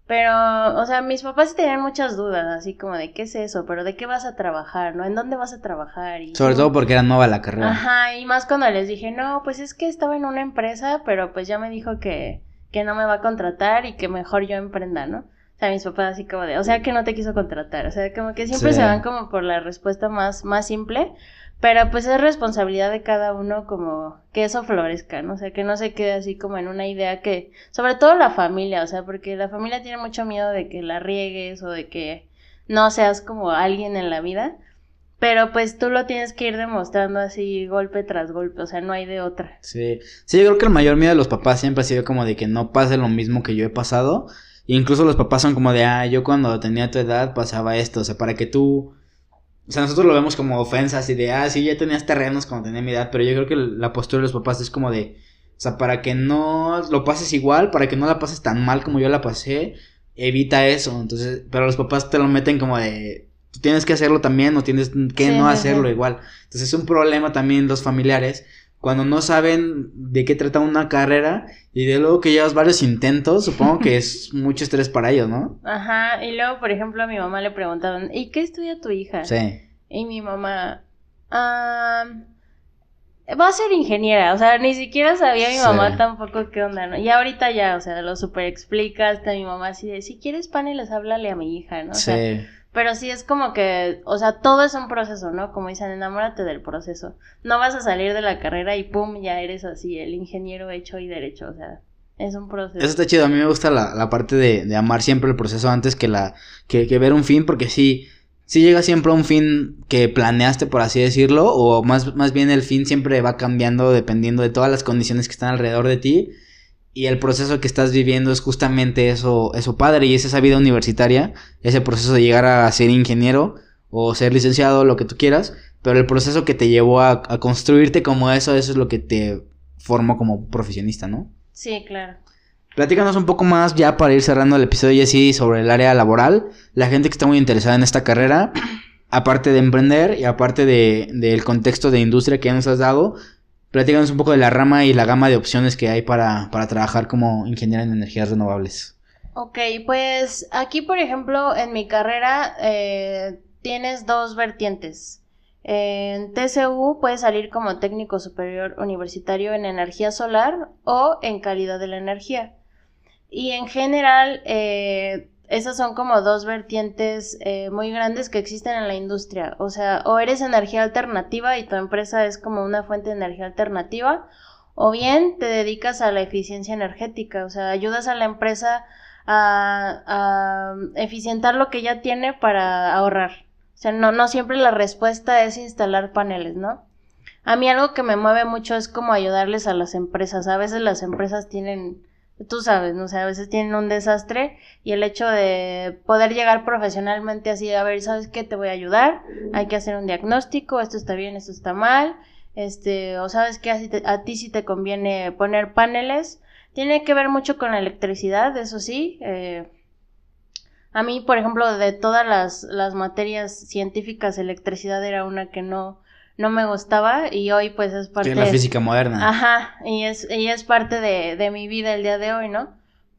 Pero, o sea, mis papás tenían muchas dudas, así como de qué es eso, pero de qué vas a trabajar, ¿no? ¿En dónde vas a trabajar? Y
Sobre todo porque era nueva la carrera.
Ajá, y más cuando les dije, no, pues es que estaba en una empresa, pero pues ya me dijo que, que no me va a contratar y que mejor yo emprenda, ¿no? O sea, mis papás así como de, o sea, que no te quiso contratar, o sea, como que siempre se van como por la respuesta más, más simple, pero pues es responsabilidad de cada uno como que eso florezca, ¿no? O sea, que no se quede así como en una idea que, sobre todo la familia, o sea, porque la familia tiene mucho miedo de que la riegues o de que no seas como alguien en la vida. Pero pues tú lo tienes que ir demostrando así golpe tras golpe, o sea, no hay de otra.
Sí, sí, yo creo que el mayor miedo de los papás siempre ha sido como de que no pase lo mismo que yo he pasado. incluso los papás son como de, ah, yo cuando tenía tu edad pasaba esto, o sea, para que tú... O sea, nosotros lo vemos como ofensas y de, ah, sí, ya tenías terrenos cuando tenía mi edad, pero yo creo que la postura de los papás es como de, o sea, para que no lo pases igual, para que no la pases tan mal como yo la pasé, evita eso. Entonces, pero los papás te lo meten como de, tú tienes que hacerlo también o tienes que no hacerlo igual. Entonces es un problema también los familiares cuando no saben de qué trata una carrera y de luego que llevas varios intentos, supongo que es mucho estrés para ellos, ¿no?
Ajá, y luego, por ejemplo, a mi mamá le preguntaban, ¿y qué estudia tu hija? Sí. Y mi mamá, ah, va a ser ingeniera, o sea, ni siquiera sabía mi mamá tampoco qué onda, ¿no? Y ahorita ya, o sea, lo super explica hasta mi mamá así de, si quieres paneles, háblale a mi hija, ¿no? sí. Pero sí es como que, o sea, todo es un proceso, ¿no? Como dicen, enamórate del proceso. No vas a salir de la carrera y pum, ya eres así, el ingeniero hecho y derecho, o sea, es un proceso.
Eso está chido, a mí me gusta la, la parte de, de, amar siempre el proceso antes que la, que, que ver un fin, porque sí, sí llega siempre un fin que planeaste, por así decirlo, o más, más bien el fin siempre va cambiando dependiendo de todas las condiciones que están alrededor de ti y el proceso que estás viviendo es justamente eso, eso padre, y es esa vida universitaria, ese proceso de llegar a ser ingeniero o ser licenciado, lo que tú quieras, pero el proceso que te llevó a, a construirte como eso, eso es lo que te formó como profesionista, ¿no?
Sí, claro.
Platícanos un poco más ya para ir cerrando el episodio, Jessy, sobre el área laboral. La gente que está muy interesada en esta carrera, aparte de emprender y aparte del de, contexto de industria que ya nos has dado, platícanos un poco de la rama y la gama de opciones que hay para, para trabajar como ingeniera en energías renovables.
Ok, pues aquí, por ejemplo, en mi carrera eh, tienes dos vertientes. En TCU puedes salir como técnico superior universitario en energía solar o en calidad de la energía. Y en general, eh, esas son como dos vertientes eh, muy grandes que existen en la industria. O sea, o eres energía alternativa y tu empresa es como una fuente de energía alternativa, o bien te dedicas a la eficiencia energética, o sea, ayudas a la empresa a, a eficientar lo que ya tiene para ahorrar. O sea, no, no siempre la respuesta es instalar paneles, ¿no? A mí algo que me mueve mucho es como ayudarles a las empresas. A veces las empresas tienen tú sabes, ¿no? O sea, a veces tienen un desastre y el hecho de poder llegar profesionalmente así, a ver, ¿sabes qué? Te voy a ayudar, hay que hacer un diagnóstico, esto está bien, esto está mal, este, o sabes que a ti sí te conviene poner paneles, tiene que ver mucho con la electricidad, eso sí, eh, a mí, por ejemplo, de todas las, las materias científicas, electricidad era una que no, no me gustaba y hoy pues es parte...
de la física moderna.
Ajá, y es, y es parte de, de mi vida el día de hoy, ¿no?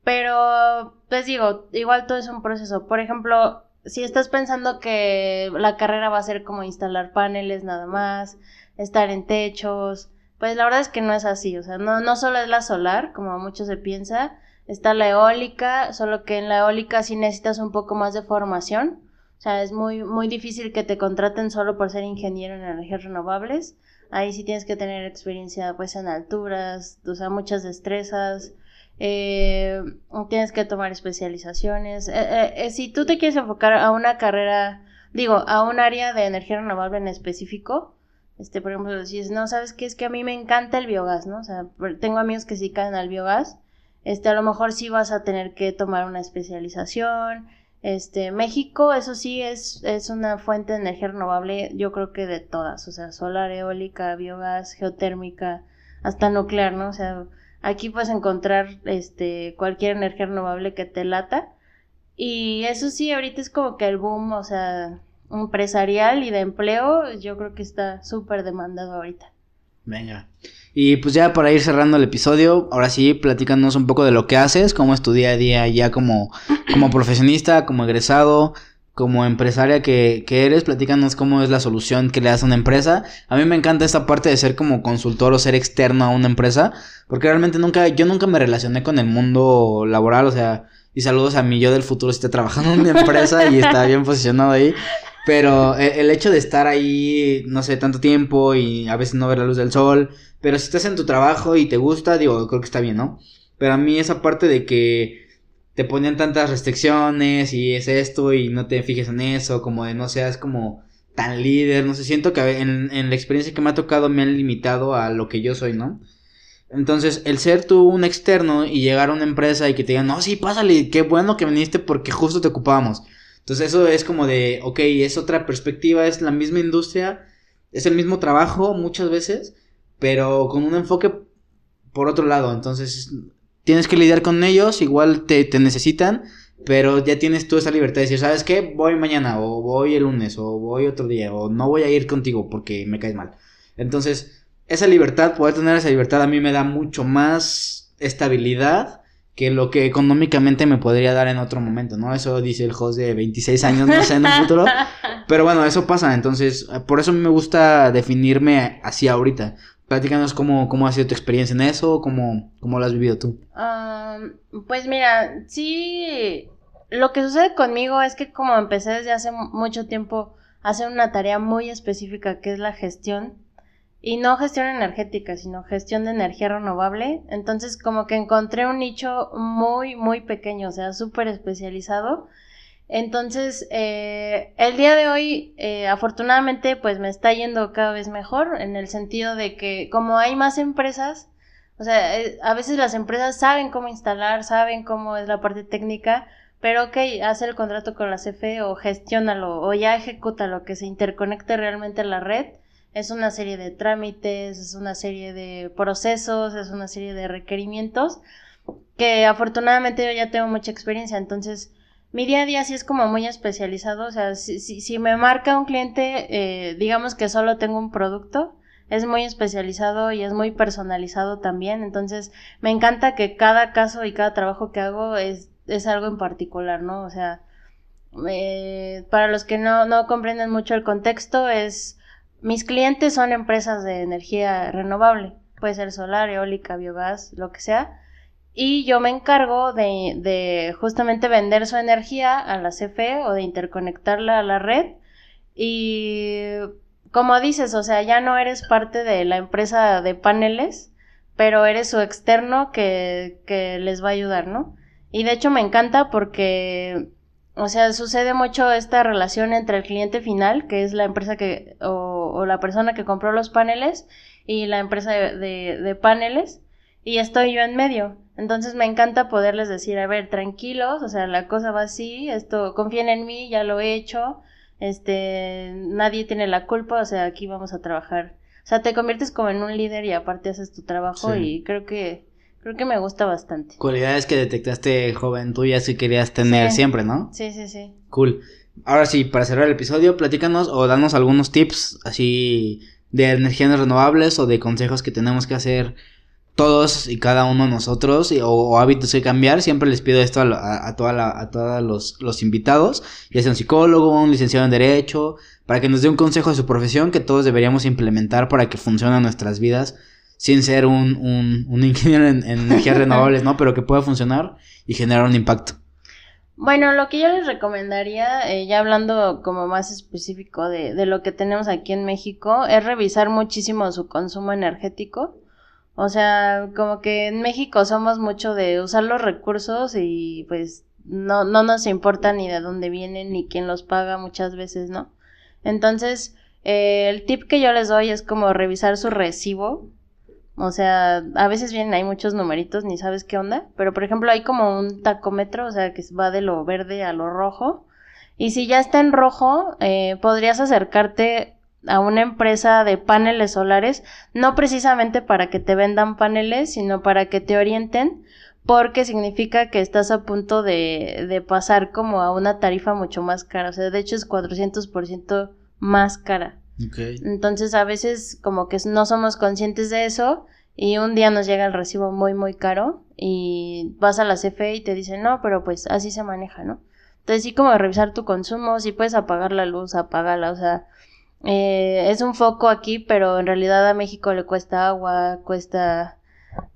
Pero, pues digo, igual todo es un proceso. Por ejemplo, si estás pensando que la carrera va a ser como instalar paneles nada más, estar en techos, pues la verdad es que no es así. O sea, no, no solo es la solar, como mucho se piensa, está la eólica, solo que en la eólica sí necesitas un poco más de formación. Sea, es muy, muy difícil que te contraten solo por ser ingeniero en energías renovables. Ahí sí tienes que tener experiencia pues en alturas, o sea, muchas destrezas. Eh, tienes que tomar especializaciones. Eh, eh, si tú te quieres enfocar a una carrera, digo, a un área de energía renovable en específico, este, por ejemplo, si es, no, ¿sabes qué? Es que a mí me encanta el biogás, ¿no? O sea, tengo amigos que sí caen al biogás. Este, a lo mejor sí vas a tener que tomar una especialización, este, México, eso sí, es, es una fuente de energía renovable, yo creo que de todas, o sea, solar, eólica, biogás, geotérmica, hasta nuclear, ¿no? O sea, aquí puedes encontrar este, cualquier energía renovable que te lata. Y eso sí, ahorita es como que el boom, o sea, empresarial y de empleo, yo creo que está súper demandado ahorita.
Venga. Y pues ya para ir cerrando el episodio, ahora sí, platícanos un poco de lo que haces, cómo es tu día a día ya como, como profesionista, como egresado, como empresaria que, que, eres, platícanos cómo es la solución que le das a una empresa. A mí me encanta esta parte de ser como consultor o ser externo a una empresa, porque realmente nunca, yo nunca me relacioné con el mundo laboral, o sea, y saludos a mi yo del futuro si está trabajando en una empresa y está bien posicionado ahí. Pero el, el, hecho de estar ahí, no sé, tanto tiempo y a veces no ver la luz del sol, pero si estás en tu trabajo y te gusta, digo, creo que está bien, ¿no? Pero a mí esa parte de que te ponían tantas restricciones y es esto y no te fijes en eso, como de no seas como tan líder, no sé, siento que en, en la experiencia que me ha tocado me han limitado a lo que yo soy, ¿no? Entonces, el ser tú un externo y llegar a una empresa y que te digan, no, sí, pásale, qué bueno que viniste porque justo te ocupábamos. Entonces, eso es como de, ok, es otra perspectiva, es la misma industria, es el mismo trabajo muchas veces, pero con un enfoque por otro lado. Entonces, tienes que lidiar con ellos, igual te, te necesitan, pero ya tienes tú esa libertad de decir, ¿sabes qué? Voy mañana, o voy el lunes, o voy otro día, o no voy a ir contigo porque me caes mal. Entonces, esa libertad, poder tener esa libertad a mí me da mucho más estabilidad que lo que económicamente me podría dar en otro momento, ¿no? Eso dice el host de 26 años, no sé, en un futuro. Pero bueno, eso pasa, entonces, por eso me gusta definirme así ahorita. Platícanos cómo, cómo ha sido tu experiencia en eso, cómo, cómo lo has vivido tú.
pues mira, sí, lo que sucede conmigo es que como empecé desde hace mucho tiempo a hacer una tarea muy específica que es la gestión, y no gestión energética, sino gestión de energía renovable, entonces como que encontré un nicho muy, muy pequeño, o sea, súper especializado entonces, eh, el día de hoy, eh, afortunadamente, pues me está yendo cada vez mejor en el sentido de que como hay más empresas, o sea, eh, a veces las empresas saben cómo instalar, saben cómo es la parte técnica, pero ok, haz el contrato con la CFE o gestiónalo o ya ejecuta lo que se interconecte realmente a la red. Es una serie de trámites, es una serie de procesos, es una serie de requerimientos que afortunadamente yo ya tengo mucha experiencia, entonces mi día a día sí es como muy especializado, o sea, si, si, me marca un cliente, eh, digamos que solo tengo un producto, es muy especializado y es muy personalizado también, entonces me encanta que cada caso y cada trabajo que hago es, es algo en particular, ¿no? O sea, eh, para los que no, no comprenden mucho el contexto, es mis clientes son empresas de energía renovable, puede ser solar, eólica, biogás, lo que sea, y yo me encargo de, justamente vender su energía a la CFE o de interconectarla a la red y como dices, o sea, ya no eres parte de la empresa de paneles, pero eres su externo que, que les va a ayudar, ¿no? Y de hecho me encanta porque, o sea, sucede mucho esta relación entre el cliente final, que es la empresa que, o, o la persona que compró los paneles, y la empresa de, de, de paneles, y estoy yo en medio. Entonces me encanta poderles decir, a ver, tranquilos, o sea, la cosa va así, esto, confíen en mí, ya lo he hecho, este, nadie tiene la culpa, o sea, aquí vamos a trabajar. O sea, te conviertes como en un líder y aparte haces tu trabajo y creo que, creo que me gusta bastante.
Cualidades que detectaste joven tuyas y querías tener siempre, ¿no?
Sí, sí, sí.
Cool. Ahora sí, para cerrar el episodio, platícanos o danos algunos tips así de energías renovables o de consejos que tenemos que hacer todos y cada uno de nosotros o, hábitos que cambiar, siempre les pido esto a, a, toda a todos los, los, invitados, ya sea un psicólogo, un licenciado en Derecho, para que nos dé un consejo de su profesión que todos deberíamos implementar para que funcionen nuestras vidas sin ser un, un, un ingeniero en, energías renovables, ¿no? Pero que pueda funcionar y generar un impacto.
Bueno, lo que yo les recomendaría, eh, ya hablando como más específico de, de lo que tenemos aquí en México, es revisar muchísimo su consumo energético o sea, como que en México somos mucho de usar los recursos y pues no, no nos importa ni de dónde vienen ni quién los paga muchas veces, ¿no? Entonces, eh, el tip que yo les doy es como revisar su recibo. O sea, a veces vienen hay muchos numeritos, ni sabes qué onda, pero por ejemplo hay como un tacómetro, o sea, que va de lo verde a lo rojo. Y si ya está en rojo, eh, podrías acercarte a una empresa de paneles solares, no precisamente para que te vendan paneles, sino para que te orienten, porque significa que estás a punto de, de pasar como a una tarifa mucho más cara, o sea, de hecho es 400% más cara. Entonces a veces como que no somos conscientes de eso y un día nos llega el recibo muy muy caro y vas a la CFE y te dicen, no, pero pues así se maneja, ¿no? Entonces sí como revisar tu consumo, si puedes apagar la luz, apágala, o sea, eh, es un foco aquí, pero en realidad a México le cuesta agua, cuesta,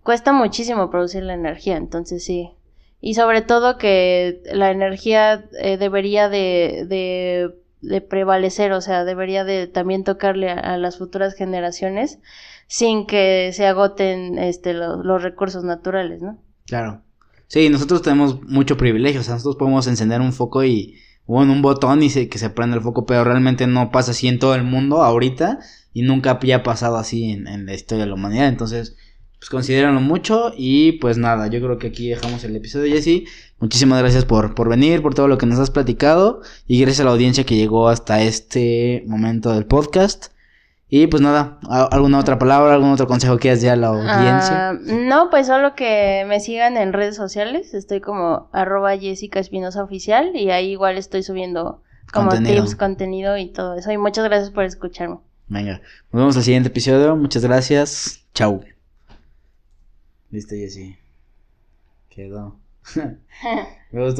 cuesta muchísimo producir la energía, entonces sí. Y sobre todo que la energía eh, debería de, de, de, prevalecer, o sea, debería de también tocarle a, las futuras generaciones sin que se agoten este, los recursos naturales, ¿no?
Claro. Sí, nosotros tenemos mucho privilegio, o sea, nosotros podemos encender un foco y o en un botón y se, que se prende el foco, pero realmente no pasa así en todo el mundo ahorita y nunca había pasado así en, la historia de la humanidad. Entonces, pues considérenlo mucho y pues nada, yo creo que aquí dejamos el episodio, Jesse. Muchísimas gracias por, por venir, por todo lo que nos has platicado y gracias a la audiencia que llegó hasta este momento del podcast. Y pues nada, ¿alguna otra palabra, algún otro consejo que de a la audiencia?
Ah, no, pues solo que me sigan en redes sociales. Estoy como arroba Jessica Espinosa Oficial y ahí igual estoy subiendo como tips, contenido y todo eso. Y muchas gracias por escucharme.
Venga, nos vemos al siguiente episodio. Muchas gracias. Chau. Listo, Jessy. Quedó. me gustó